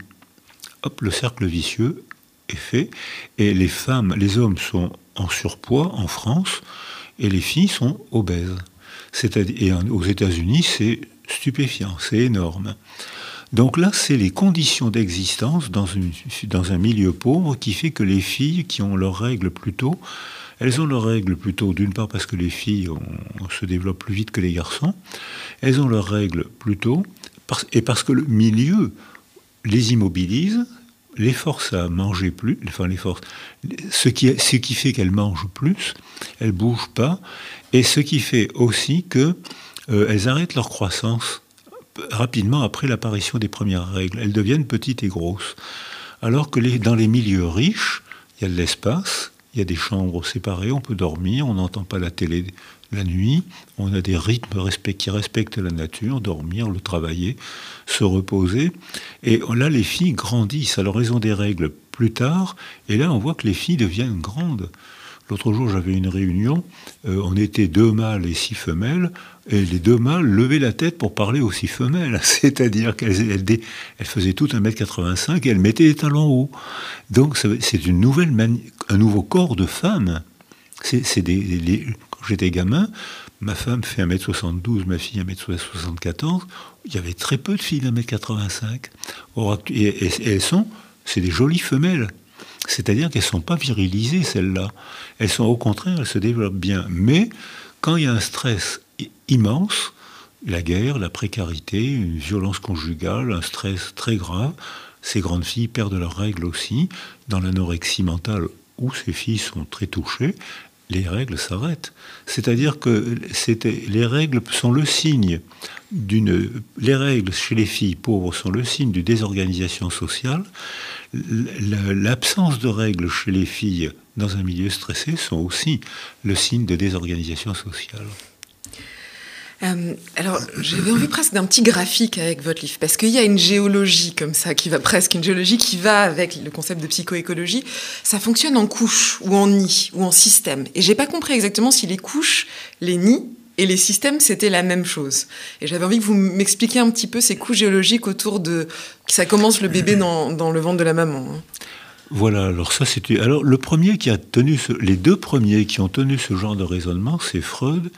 Hop, le cercle vicieux est fait. Et les femmes, les hommes sont en surpoids en France et les filles sont obèses. Et aux États-Unis, c'est stupéfiant, c'est énorme. Donc là, c'est les conditions d'existence dans, un milieu pauvre qui fait que les filles qui ont leurs règles plus tôt, elles ont leurs règles plutôt, d'une part parce que les filles se développent plus vite que les garçons, elles ont leurs règles plutôt, et parce que le milieu les immobilise, les force à manger plus, enfin les force, ce qui, fait qu'elles mangent plus, elles bougent pas, et ce qui fait aussi que euh, elles arrêtent leur croissance rapidement après l'apparition des premières règles. Elles deviennent petites et grosses. Alors que dans les milieux riches, il y a de l'espace, il y a des chambres séparées, on peut dormir, on n'entend pas la télé la nuit, on a des rythmes qui respectent la nature, dormir, le travailler, se reposer. Et là, les filles grandissent. Alors, elles ont des règles plus tard, et là, on voit que les filles deviennent grandes. L'autre jour, j'avais une réunion, euh, on était deux mâles et six femelles, et les deux mâles levaient la tête pour parler aux six femelles, (laughs) c'est-à-dire qu'elles elles, faisaient toutes 1m85 et elles mettaient les talons hauts. Donc c'est une nouvelle un nouveau corps de femme. Des, quand j'étais gamin, ma femme fait 1m72, ma fille 1m74, il y avait très peu de filles d'1m85. Et, et elles sont, c'est des jolies femelles. C'est-à-dire qu'elles ne sont pas virilisées, celles-là. Elles sont au contraire, elles se développent bien. Mais quand il y a un stress immense, la guerre, la précarité, une violence conjugale, un stress très grave, ces grandes filles perdent leurs règles aussi. Dans l'anorexie mentale, où ces filles sont très touchées, les règles s'arrêtent. C'est-à-dire que les règles sont le signe d'une. Les règles chez les filles pauvres sont le signe d'une désorganisation sociale. L'absence de règles chez les filles dans un milieu stressé sont aussi le signe de désorganisation sociale. Euh, alors, j'avais envie presque d'un petit graphique avec votre livre, parce qu'il y a une géologie comme ça, qui va presque, une géologie qui va avec le concept de psychoécologie. Ça fonctionne en couches, ou en nids, ou en système. Et j'ai pas compris exactement si les couches, les nids et les systèmes, c'était la même chose. Et j'avais envie que vous m'expliquiez un petit peu ces couches géologiques autour de... Ça commence le bébé dans, dans le ventre de la maman. Hein. Voilà, alors ça c'était. Alors le premier qui a tenu les deux premiers qui ont tenu ce genre de raisonnement, c'est Freud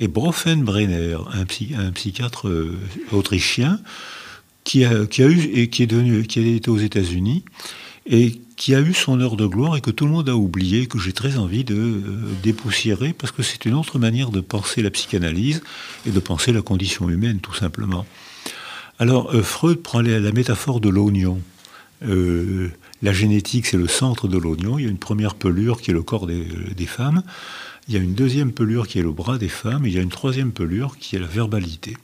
et Bronfenbrenner, un, un psychiatre euh, autrichien, qui a, été aux États-Unis et qui a eu son heure de gloire et que tout le monde a oublié, que j'ai très envie de euh, dépoussiérer parce que c'est une autre manière de penser la psychanalyse et de penser la condition humaine, tout simplement. Alors, euh, Freud prend la, métaphore de l'oignon. la génétique, c'est le centre de l'oignon. Il y a une première pelure qui est le corps des femmes. Il y a une deuxième pelure qui est le bras des femmes, et il y a une troisième pelure qui est la verbalité.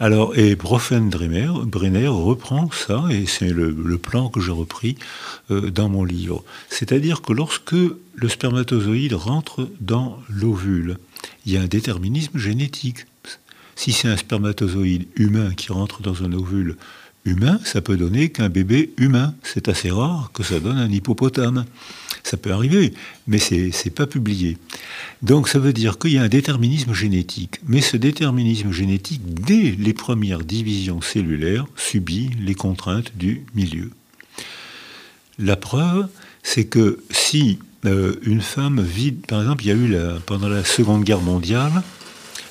Alors, et Brenner reprend ça, et c'est le, plan que j'ai repris euh, dans mon livre. C'est-à-dire que lorsque le spermatozoïde rentre dans l'ovule, il y a un déterminisme génétique. Si c'est un spermatozoïde humain qui rentre dans un ovule humain, ça peut donner qu'un bébé humain. C'est assez rare que ça donne un hippopotame. Ça peut arriver, mais ce n'est pas publié. Donc ça veut dire qu'il y a un déterminisme génétique. Mais ce déterminisme génétique, dès les premières divisions cellulaires, subit les contraintes du milieu. La preuve, c'est que si euh, une femme vit, par exemple, il y a eu pendant la Seconde Guerre mondiale,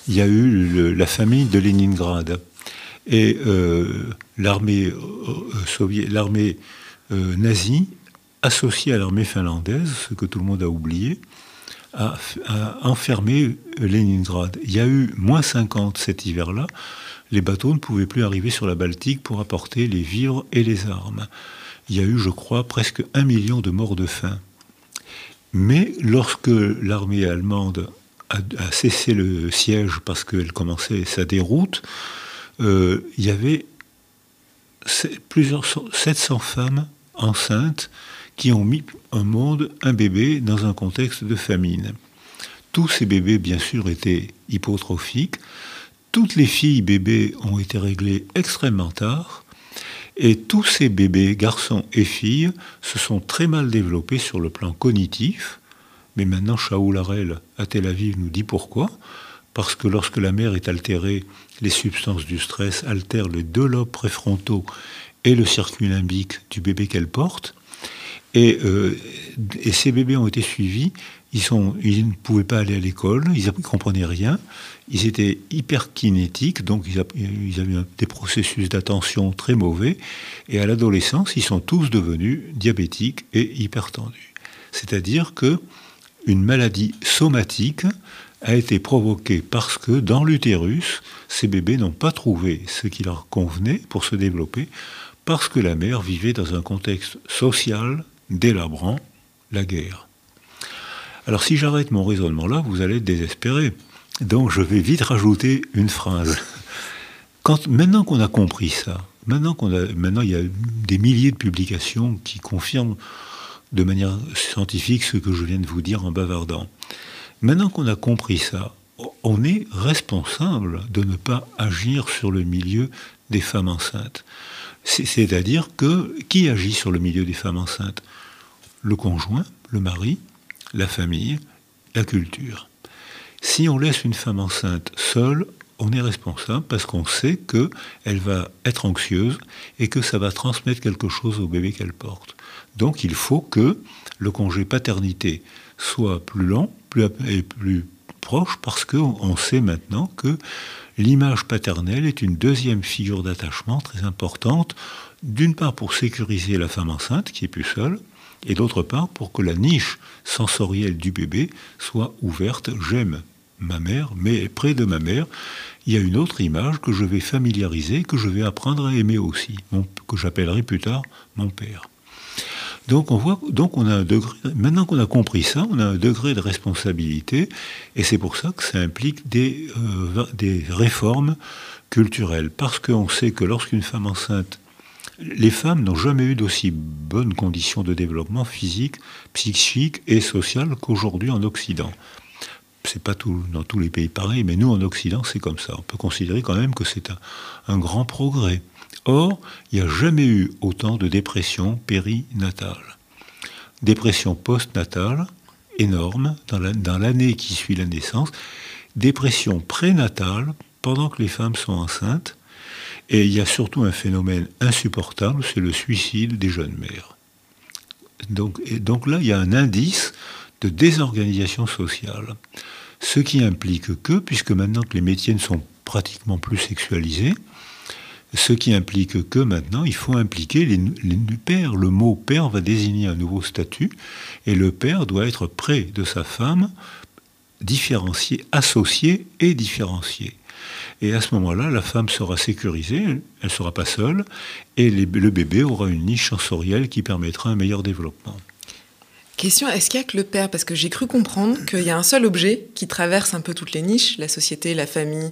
il y a eu la famille de Leningrad. Et euh, l'armée euh, l'armée nazie associé à l'armée finlandaise, ce que tout le monde a oublié, a, enfermé Leningrad. Il y a eu moins 50 cet hiver-là. Les bateaux ne pouvaient plus arriver sur la Baltique pour apporter les vivres et les armes. Il y a eu, je crois, presque un million de morts de faim. Mais lorsque l'armée allemande a, cessé le siège parce qu'elle commençait sa déroute, euh, il y avait plusieurs 700 femmes enceintes qui ont mis au monde un bébé dans un contexte de famine. Tous ces bébés, bien sûr, étaient hypotrophiques. Toutes les filles bébés ont été réglées extrêmement tard. Et tous ces bébés, garçons et filles, se sont très mal développés sur le plan cognitif. Mais maintenant, Shaoul Harel à Tel Aviv nous dit pourquoi. Parce que lorsque la mère est altérée, les substances du stress altèrent les deux lobes préfrontaux et le circuit limbique du bébé qu'elle porte. Et, et, ces bébés ont été suivis. Ils, ne pouvaient pas aller à l'école, ils ne comprenaient rien. Ils étaient hyper kinétiques, donc ils, ils avaient des processus d'attention très mauvais. Et à l'adolescence, ils sont tous devenus diabétiques et hypertendus. C'est-à-dire que une maladie somatique a été provoquée parce que dans l'utérus, ces bébés n'ont pas trouvé ce qui leur convenait pour se développer, parce que la mère vivait dans un contexte social délabrant, la guerre. Alors si j'arrête mon raisonnement là, vous allez être désespéré. Donc je vais vite rajouter une phrase. Maintenant qu'on a compris ça, maintenant, qu'on a, maintenant il y a des milliers de publications qui confirment de manière scientifique ce que je viens de vous dire en bavardant. Maintenant qu'on a compris ça, on est responsable de ne pas agir sur le milieu des femmes enceintes. C'est-à-dire que qui agit sur le milieu des femmes enceintes? Le conjoint, le mari, la famille, la culture. Si on laisse une femme enceinte seule, on est responsable parce qu'on sait qu'elle va être anxieuse et que ça va transmettre quelque chose au bébé qu'elle porte. Donc il faut que le congé paternité soit plus long plus, et plus proche parce qu'on sait maintenant que l'image paternelle est une deuxième figure d'attachement très importante, d'une part pour sécuriser la femme enceinte qui est plus seule, et d'autre part pour que la niche sensorielle du bébé soit ouverte. J'aime ma mère, mais près de ma mère, il y a une autre image que je vais familiariser, que je vais apprendre à aimer aussi, que j'appellerai plus tard mon père. Donc on voit, donc on a un degré. Maintenant qu'on a compris ça, on a un degré de responsabilité, et c'est pour ça que ça implique des, euh, des réformes culturelles, parce qu'on sait que lorsqu'une femme enceinte, les femmes n'ont jamais eu d'aussi bonnes conditions de développement physique, psychique et social qu'aujourd'hui en Occident. C'est pas tout, dans tous les pays pareil, mais nous en Occident c'est comme ça. On peut considérer quand même que c'est un, un grand progrès. Or, il n'y a jamais eu autant de dépression périnatale. Dépression postnatale, énorme, dans l'année qui suit la naissance. Dépression prénatale, pendant que les femmes sont enceintes. Et il y a surtout un phénomène insupportable, c'est le suicide des jeunes mères. Donc, là, il y a un indice de désorganisation sociale. Ce qui implique que, puisque maintenant que les métiers ne sont pratiquement plus sexualisés, ce qui implique que maintenant, il faut impliquer les, pères. Le mot père va désigner un nouveau statut, et le père doit être près de sa femme, différencié, associé et différencié. Et à ce moment-là, la femme sera sécurisée, elle ne sera pas seule, et le bébé aura une niche sensorielle qui permettra un meilleur développement. Question, est-ce qu'il y a que le père? Parce que j'ai cru comprendre qu'il y a un seul objet qui traverse un peu toutes les niches, la société, la famille,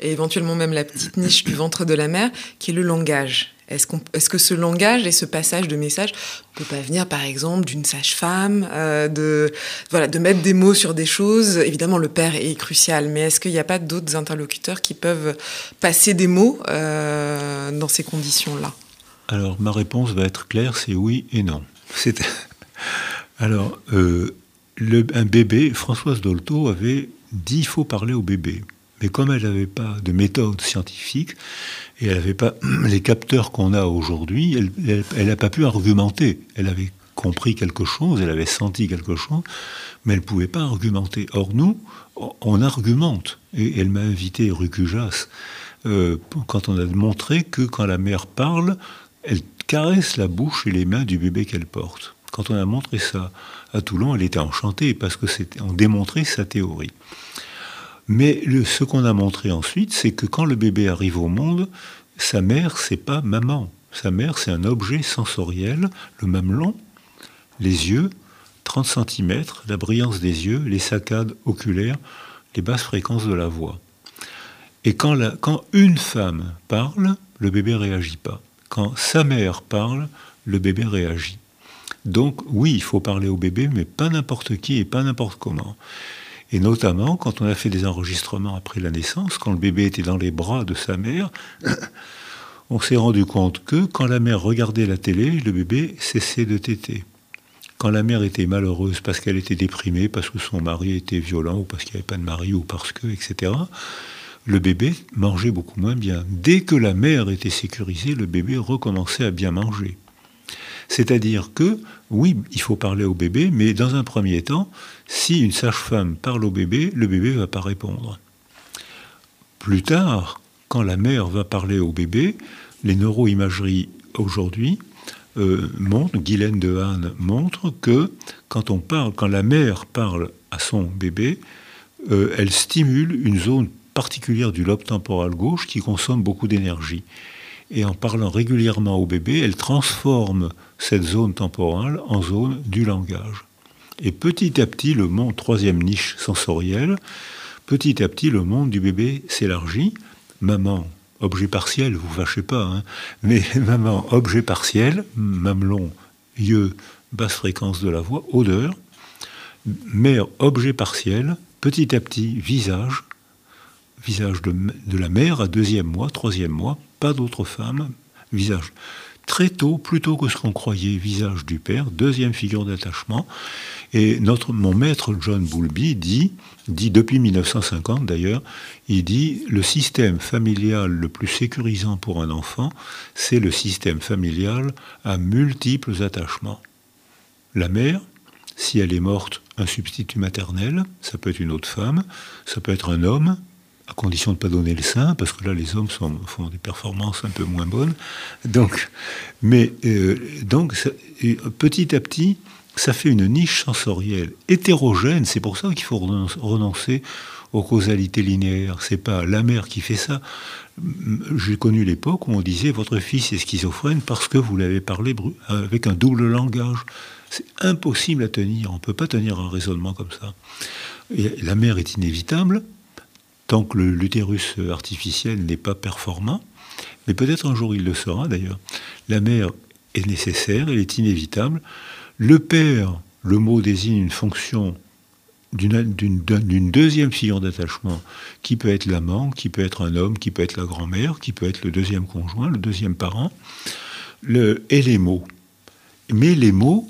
et éventuellement même la petite niche du ventre de la mère, qui est le langage. Est-ce, est que ce langage et ce passage de message ne peut pas venir, par exemple, d'une sage-femme, euh, de, mettre des mots sur des choses? Évidemment, le père est crucial, mais est-ce qu'il n'y a pas d'autres interlocuteurs qui peuvent passer des mots euh, dans ces conditions-là? Alors, ma réponse va être claire, c'est oui et non. Alors, euh, un bébé, Françoise Dolto avait dit il faut parler au bébé. Mais comme elle n'avait pas de méthode scientifique et elle n'avait pas (clears throat) les capteurs qu'on a aujourd'hui, elle n'a pas pu argumenter. Elle avait compris quelque chose, elle avait senti quelque chose, mais elle ne pouvait pas argumenter. Or, nous, on argumente. Et elle m'a invité, rue Cujas, euh, quand on a montré que quand la mère parle, elle caresse la bouche et les mains du bébé qu'elle porte. Quand on a montré ça à Toulon, elle était enchantée parce que on démontrait sa théorie. Mais ce qu'on a montré ensuite, c'est que quand le bébé arrive au monde, sa mère, c'est pas maman. Sa mère, c'est un objet sensoriel, le mamelon, les yeux, 30 cm, la brillance des yeux, les saccades oculaires, les basses fréquences de la voix. Et quand, une femme parle, le bébé réagit pas. Quand sa mère parle, le bébé réagit. Donc oui, il faut parler au bébé, mais pas n'importe qui et pas n'importe comment. Et notamment quand on a fait des enregistrements après la naissance, quand le bébé était dans les bras de sa mère, (coughs) on s'est rendu compte que quand la mère regardait la télé, le bébé cessait de téter. Quand la mère était malheureuse parce qu'elle était déprimée, parce que son mari était violent, ou parce qu'il n'y avait pas de mari, ou parce que, etc., le bébé mangeait beaucoup moins bien. Dès que la mère était sécurisée, le bébé recommençait à bien manger. C'est-à-dire que, oui, il faut parler au bébé, mais dans un premier temps, si une sage-femme parle au bébé, le bébé ne va pas répondre. Plus tard, quand la mère va parler au bébé, les neuroimageries aujourd'hui euh, montrent, Guylaine de Hahn montre que quand on parle, quand la mère parle à son bébé, euh, elle stimule une zone particulière du lobe temporal gauche qui consomme beaucoup d'énergie. Et en parlant régulièrement au bébé, elle transforme cette zone temporale en zone du langage. Et petit à petit, le monde, troisième niche sensorielle, petit à petit, le monde du bébé s'élargit. Maman, objet partiel, vous fâchez pas, hein, mais (laughs) maman, objet partiel, mamelon, yeux, basse fréquence de la voix, odeur, mère, objet partiel, petit à petit, visage, visage de, de la mère à deuxième mois, troisième mois, pas d'autre femme, visage très tôt, plutôt que ce qu'on croyait, visage du père, deuxième figure d'attachement. Et mon maître John Boulby dit, dit depuis 1950 d'ailleurs, il dit le système familial le plus sécurisant pour un enfant, c'est le système familial à multiples attachements. La mère, si elle est morte, un substitut maternel, ça peut être une autre femme, ça peut être un homme, à condition de ne pas donner le sein, parce que là, les hommes font des performances un peu moins bonnes. Donc, mais euh, donc, petit à petit, ça fait une niche sensorielle hétérogène. C'est pour ça qu'il faut renoncer aux causalités linéaires. C'est pas la mère qui fait ça. J'ai connu l'époque où on disait votre fils est schizophrène parce que vous l'avez parlé avec un double langage. C'est impossible à tenir. On ne peut pas tenir un raisonnement comme ça. la mère est inévitable, tant que l'utérus artificiel n'est pas performant, mais peut-être un jour il le sera d'ailleurs. La mère est nécessaire, elle est inévitable. Le père, le mot désigne une fonction d'une deuxième figure d'attachement qui peut être l'amant, qui peut être un homme, qui peut être la grand-mère, qui peut être le deuxième conjoint, le deuxième parent, le, et les mots. Mais les mots,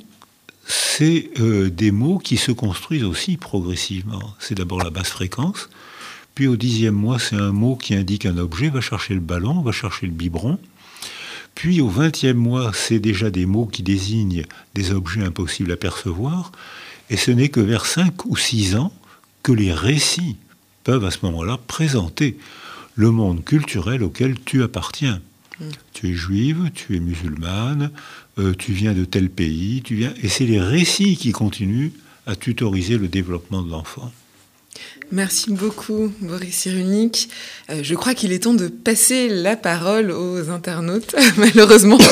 c'est euh, des mots qui se construisent aussi progressivement. C'est d'abord la basse fréquence, puis au dixième mois, c'est un mot qui indique un objet, va chercher le ballon, va chercher le biberon. Puis au vingtième mois, c'est déjà des mots qui désignent des objets impossibles à percevoir. Et ce n'est que vers cinq ou six ans que les récits peuvent à ce moment-là présenter le monde culturel auquel tu appartiens. Mm. Tu es juive, tu es musulmane, euh, tu viens de tel pays, tu viens, et c'est les récits qui continuent à tutoriser le développement de l'enfant. Merci beaucoup, Boris Cyrulnik. Euh, je crois qu'il est temps de passer la parole aux internautes, (laughs) malheureusement. (laughs)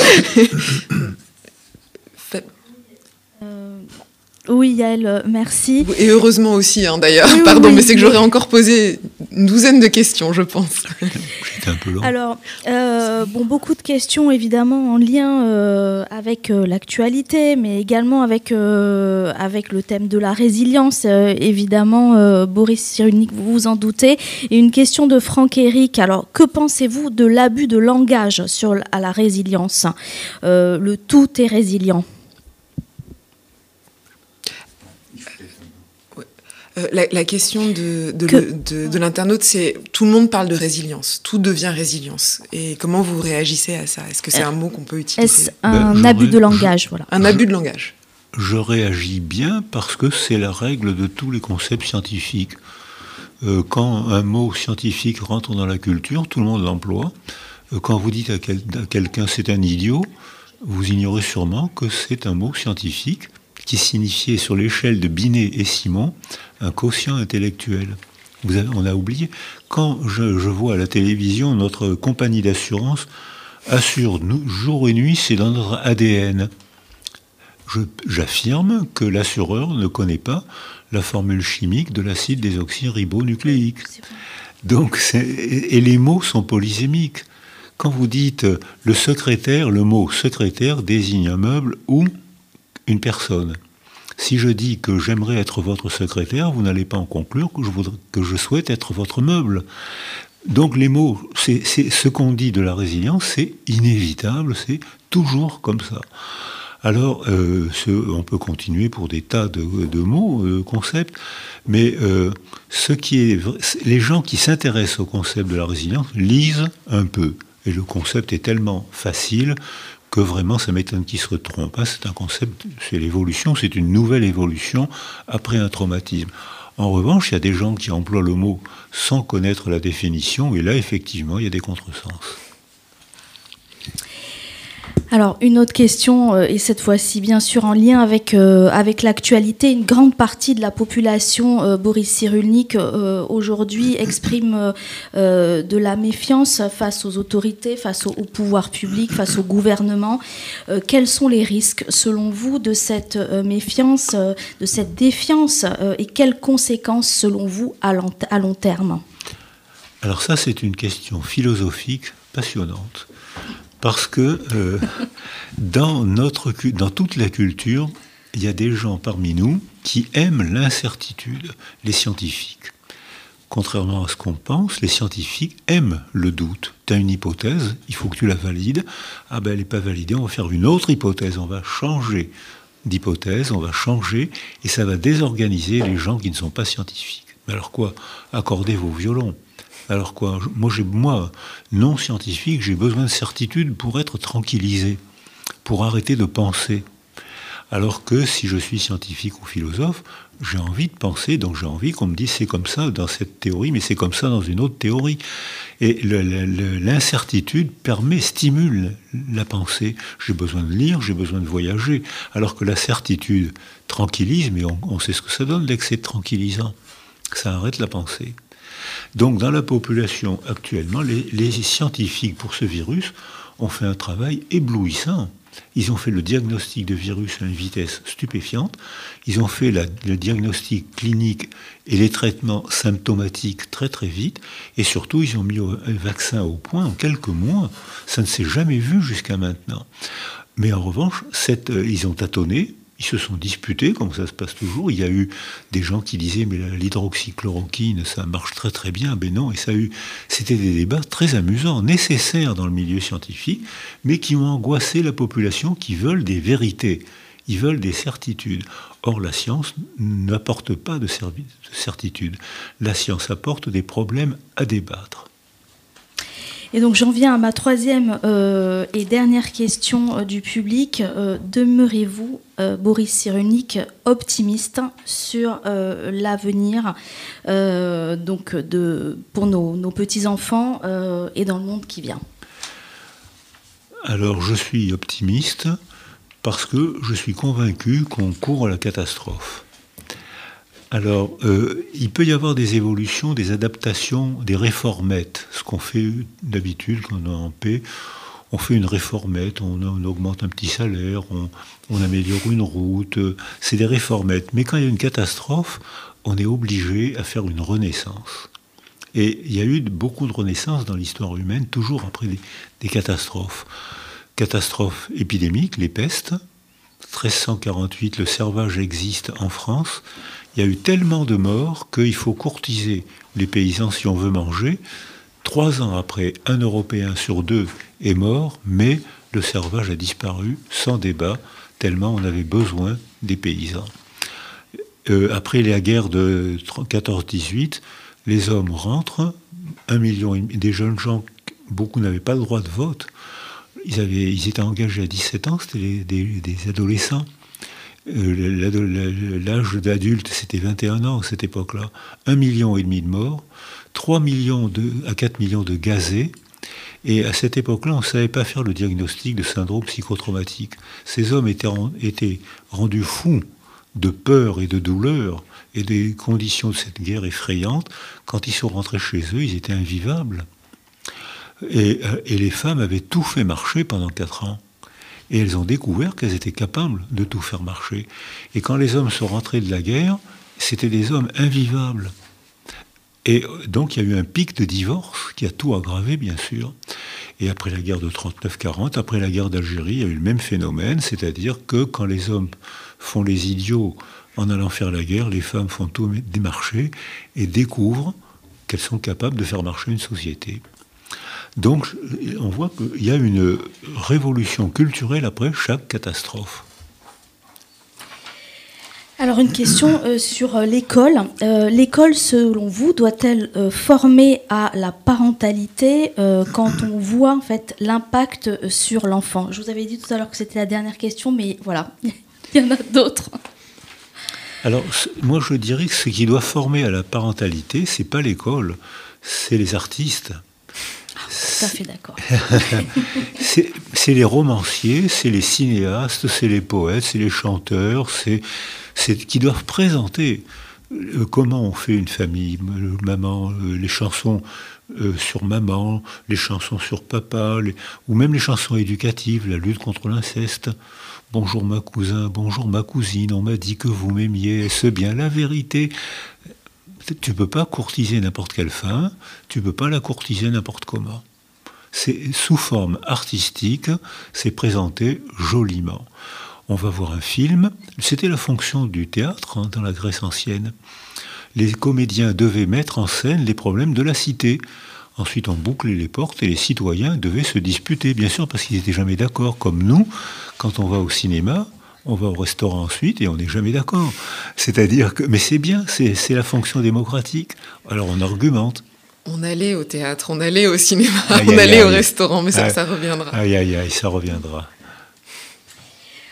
Oui, Yael, euh, merci. Et heureusement aussi, hein, d'ailleurs. Pardon, mais c'est que j'aurais encore posé une douzaine de questions, je pense. un peu long. Alors, euh, bon, beaucoup de questions évidemment en lien euh, avec l'actualité, mais également avec, avec le thème de la résilience. évidemment, Boris Cyrulnik, vous vous en doutez. Et une question de Franck Eric. Alors, que pensez-vous de l'abus de langage sur, à la résilience? Le tout est résilient. Euh, la, question de, de, l'internaute, c'est tout le monde parle de résilience, tout devient résilience. Et comment vous réagissez à ça? Est-ce que c'est un mot qu'on peut utiliser? Est-ce un ben, abus de langage? Voilà. Un abus de langage. Je réagis bien parce que c'est la règle de tous les concepts scientifiques. Euh, quand un mot scientifique rentre dans la culture, tout le monde l'emploie. Euh, quand vous dites à quelqu'un c'est un idiot, vous ignorez sûrement que c'est un mot scientifique qui signifiait sur l'échelle de Binet et Simon un quotient intellectuel. Vous avez, on a oublié. Quand je, vois à la télévision notre compagnie d'assurance assure nous, jour et nuit, c'est dans notre ADN. J'affirme que l'assureur ne connaît pas la formule chimique de l'acide désoxyribonucléique. Donc, et les mots sont polysémiques. Quand vous dites le secrétaire, le mot secrétaire désigne un meuble ou une personne. Si je dis que j'aimerais être votre secrétaire, vous n'allez pas en conclure que je, voudrais, que je souhaite être votre meuble. Donc les mots, c'est ce qu'on dit de la résilience, c'est inévitable, c'est toujours comme ça. Alors, euh, on peut continuer pour des tas de, mots, de euh, concepts, mais euh, ce qui est, les gens qui s'intéressent au concept de la résilience lisent un peu. Et le concept est tellement facile que vraiment ça m'étonne qu'ils se trompent. Hein. C'est un concept, c'est l'évolution, c'est une nouvelle évolution après un traumatisme. En revanche, il y a des gens qui emploient le mot sans connaître la définition, et là, effectivement, il y a des contresens. Alors une autre question, euh, et cette fois-ci bien sûr en lien avec, euh, l'actualité, une grande partie de la population, euh, Boris Cyrulnik, aujourd'hui exprime de la méfiance face aux autorités, face au, pouvoir public, face au gouvernement. quels sont les risques selon vous de cette méfiance, de cette défiance, et quelles conséquences selon vous à long terme? Alors ça c'est une question philosophique passionnante. Parce que euh, dans, toute la culture, il y a des gens parmi nous qui aiment l'incertitude, les scientifiques. Contrairement à ce qu'on pense, les scientifiques aiment le doute. Tu as une hypothèse, il faut que tu la valides. Ah ben elle n'est pas validée, on va faire une autre hypothèse, on va changer d'hypothèse, on va changer, et ça va désorganiser les gens qui ne sont pas scientifiques. Mais alors quoi? Accordez vos violons. Alors quoi Moi, non scientifique, j'ai besoin de certitude pour être tranquillisé, pour arrêter de penser. Alors que si je suis scientifique ou philosophe, j'ai envie de penser, donc j'ai envie qu'on me dise c'est comme ça dans cette théorie, mais c'est comme ça dans une autre théorie. Et l'incertitude permet, stimule la pensée. J'ai besoin de lire, j'ai besoin de voyager. Alors que la certitude tranquillise, mais on, sait ce que ça donne, l'excès tranquillisant. Ça arrête la pensée. Donc dans la population actuellement, les, scientifiques pour ce virus ont fait un travail éblouissant. Ils ont fait le diagnostic de virus à une vitesse stupéfiante. Ils ont fait le diagnostic clinique et les traitements symptomatiques très très vite. Et surtout, ils ont mis un vaccin au point en quelques mois. Ça ne s'est jamais vu jusqu'à maintenant. Mais en revanche, euh, ils ont tâtonné ils se sont disputés, comme ça se passe toujours. Il y a eu des gens qui disaient mais l'hydroxychloroquine, ça marche très très bien. Ben non, et ça a eu, c'était des débats très amusants, nécessaires dans le milieu scientifique, mais qui ont angoissé la population, qui veulent des vérités, ils veulent des certitudes. Or, la science n'apporte pas de certitude. La science apporte des problèmes à débattre. Et donc j'en viens à ma troisième euh, et dernière question euh, du public. Euh, demeurez-vous, Boris Cyrulnik, optimiste sur l'avenir pour nos, nos petits-enfants et dans le monde qui vient? Alors je suis optimiste parce que je suis convaincu qu'on court à la catastrophe. Alors, euh, il peut y avoir des évolutions, des adaptations, des réformettes. Ce qu'on fait d'habitude quand on est en paix, on fait une réformette, on, augmente un petit salaire, on, améliore une route. C'est des réformettes. Mais quand il y a une catastrophe, on est obligé à faire une renaissance. Et il y a eu beaucoup de renaissances dans l'histoire humaine, toujours après des, des catastrophes. Catastrophes épidémiques, les pestes. 1348, le servage existe en France il y a eu tellement de morts qu'il faut courtiser les paysans si on veut manger. Trois ans après, un Européen sur deux est mort, mais le servage a disparu sans débat, tellement on avait besoin des paysans. Euh, après la guerre de 14-18, les hommes rentrent, un million des jeunes gens, beaucoup n'avaient pas le droit de vote. Ils étaient engagés à 17 ans, c'était des adolescents. Euh, l'âge d'adulte, c'était 21 ans à cette époque-là. 1,5 million et demi de morts, 3 millions à 4 millions de gazés. Et à cette époque-là, on ne savait pas faire le diagnostic de syndrome psychotraumatique. Ces hommes étaient, rendus fous de peur et de douleur et des conditions de cette guerre effrayante. Quand ils sont rentrés chez eux, ils étaient invivables. Et, euh, et les femmes avaient tout fait marcher pendant 4 ans. Et elles ont découvert qu'elles étaient capables de tout faire marcher. Et quand les hommes sont rentrés de la guerre, c'était des hommes invivables. Et donc il y a eu un pic de divorce qui a tout aggravé, bien sûr. Et après la guerre de 39-40, après la guerre d'Algérie, il y a eu le même phénomène, c'est-à-dire que quand les hommes font les idiots en allant faire la guerre, les femmes font tout démarcher et découvrent qu'elles sont capables de faire marcher une société. Donc on voit qu'il y a une révolution culturelle après chaque catastrophe. Alors une question euh, sur euh, l'école. Euh, l'école, selon vous, doit-elle former à la parentalité quand on voit en fait l'impact sur l'enfant? Je vous avais dit tout à l'heure que c'était la dernière question, mais voilà, (laughs) il y en a d'autres. Alors moi je dirais que ce qui doit former à la parentalité, c'est pas l'école, c'est les artistes. Ah, tout fait d'accord. (laughs) c'est les romanciers, c'est les cinéastes, c'est les poètes, c'est les chanteurs, c'est qui doivent présenter euh, comment on fait une famille, maman, euh, les chansons euh, sur maman, les chansons sur papa, ou même les chansons éducatives, la lutte contre l'inceste. Bonjour ma cousin, bonjour ma cousine, on m'a dit que vous m'aimiez, est-ce bien la vérité? Tu peux pas courtiser n'importe quelle femme, tu peux pas la courtiser n'importe comment. C'est sous forme artistique, c'est présenté joliment on va voir un film. C'était la fonction du théâtre hein, dans la Grèce ancienne. Les comédiens devaient mettre en scène les problèmes de la cité. Ensuite, on bouclait les portes et les citoyens devaient se disputer, bien sûr, parce qu'ils n'étaient jamais d'accord. Comme nous, quand on va au cinéma, on va au restaurant ensuite et on n'est jamais d'accord. C'est-à-dire que, mais c'est bien, c'est la fonction démocratique. Alors on argumente. On allait au théâtre, on allait au cinéma, (laughs) on allait au restaurant, mais ça, ça reviendra. Aïe, aïe, aïe, ça reviendra.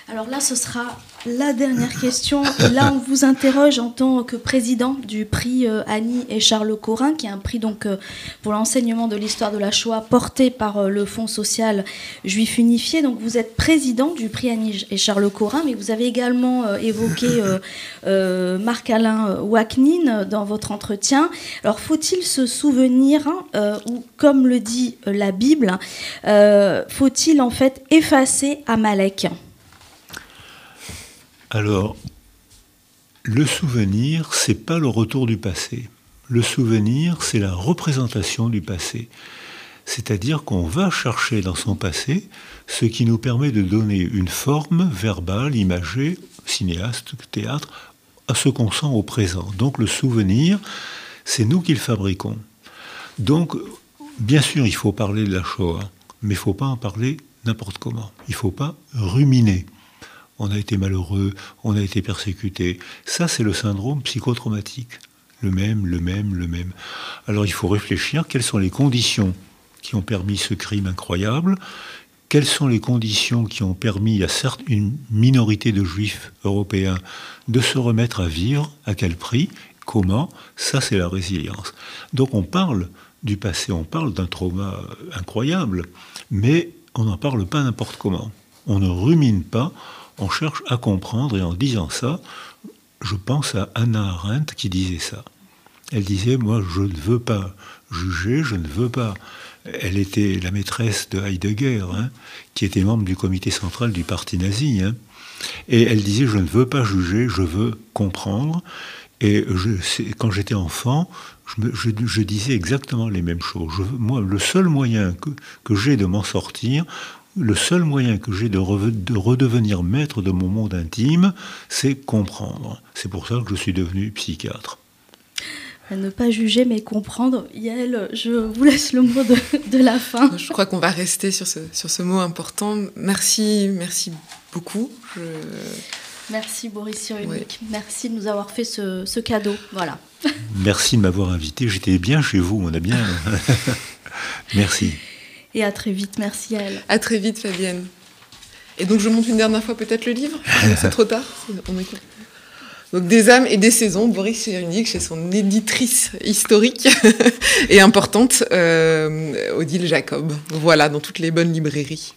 Alors là, ce sera la dernière question. là, on vous interroge en tant que président du prix euh, Annie et Charles Corin, qui est un prix donc euh, pour l'enseignement de l'histoire de la Shoah porté par euh, le Fonds social juif unifié. Donc vous êtes président du prix Annie et Charles Corin, mais vous avez également évoqué Marc-Alain Waknin dans votre entretien. Alors faut-il se souvenir, hein, ou comme le dit la Bible, faut-il en fait effacer Amalek? Alors, le souvenir, c'est pas le retour du passé. Le souvenir, c'est la représentation du passé. C'est-à-dire qu'on va chercher dans son passé ce qui nous permet de donner une forme verbale, imagée, cinéaste, théâtre, à ce qu'on sent au présent. Donc le souvenir, c'est nous qui le fabriquons. Donc, bien sûr, il faut parler de la Shoah, mais il ne faut pas en parler n'importe comment. Il ne faut pas ruminer on a été malheureux, on a été persécuté. Ça, c'est le syndrome psychotraumatique. Le même, le même, le même. Alors il faut réfléchir quelles sont les conditions qui ont permis ce crime incroyable, quelles sont les conditions qui ont permis à certes une minorité de juifs européens de se remettre à vivre, à quel prix, comment, ça c'est la résilience. Donc on parle du passé, on parle d'un trauma incroyable, mais on n'en parle pas n'importe comment. On ne rumine pas, on cherche à comprendre, et en disant ça, je pense à Anna Arendt qui disait ça. Elle disait, moi, je ne veux pas juger, je ne veux pas. Elle était la maîtresse de Heidegger, hein, qui était membre du comité central du parti nazi. Hein. Et elle disait, je ne veux pas juger, je veux comprendre. Et je, quand j'étais enfant, je, disais exactement les mêmes choses. moi, le seul moyen que, que j'ai de m'en sortir, le seul moyen que j'ai de, redevenir maître de mon monde intime, c'est comprendre. C'est pour ça que je suis devenu psychiatre. ne pas juger mais comprendre. Yael, je vous laisse le mot de, la fin. Je crois qu'on va rester sur ce, sur ce mot important. Merci, merci beaucoup. Merci Boris Cyrulnik. Merci de nous avoir fait ce, ce cadeau. Voilà. Merci de m'avoir invité. J'étais bien chez vous. On a bien. merci. Et à très vite. Merci à elle. À très vite, Fabienne. Et donc, je monte une dernière fois peut-être le livre (laughs) C'est trop tard On écoute. Donc, Des âmes et des saisons, Boris Cyrulnik, chez son éditrice historique (laughs) et importante, euh, Odile Jacob. Voilà, dans toutes les bonnes librairies.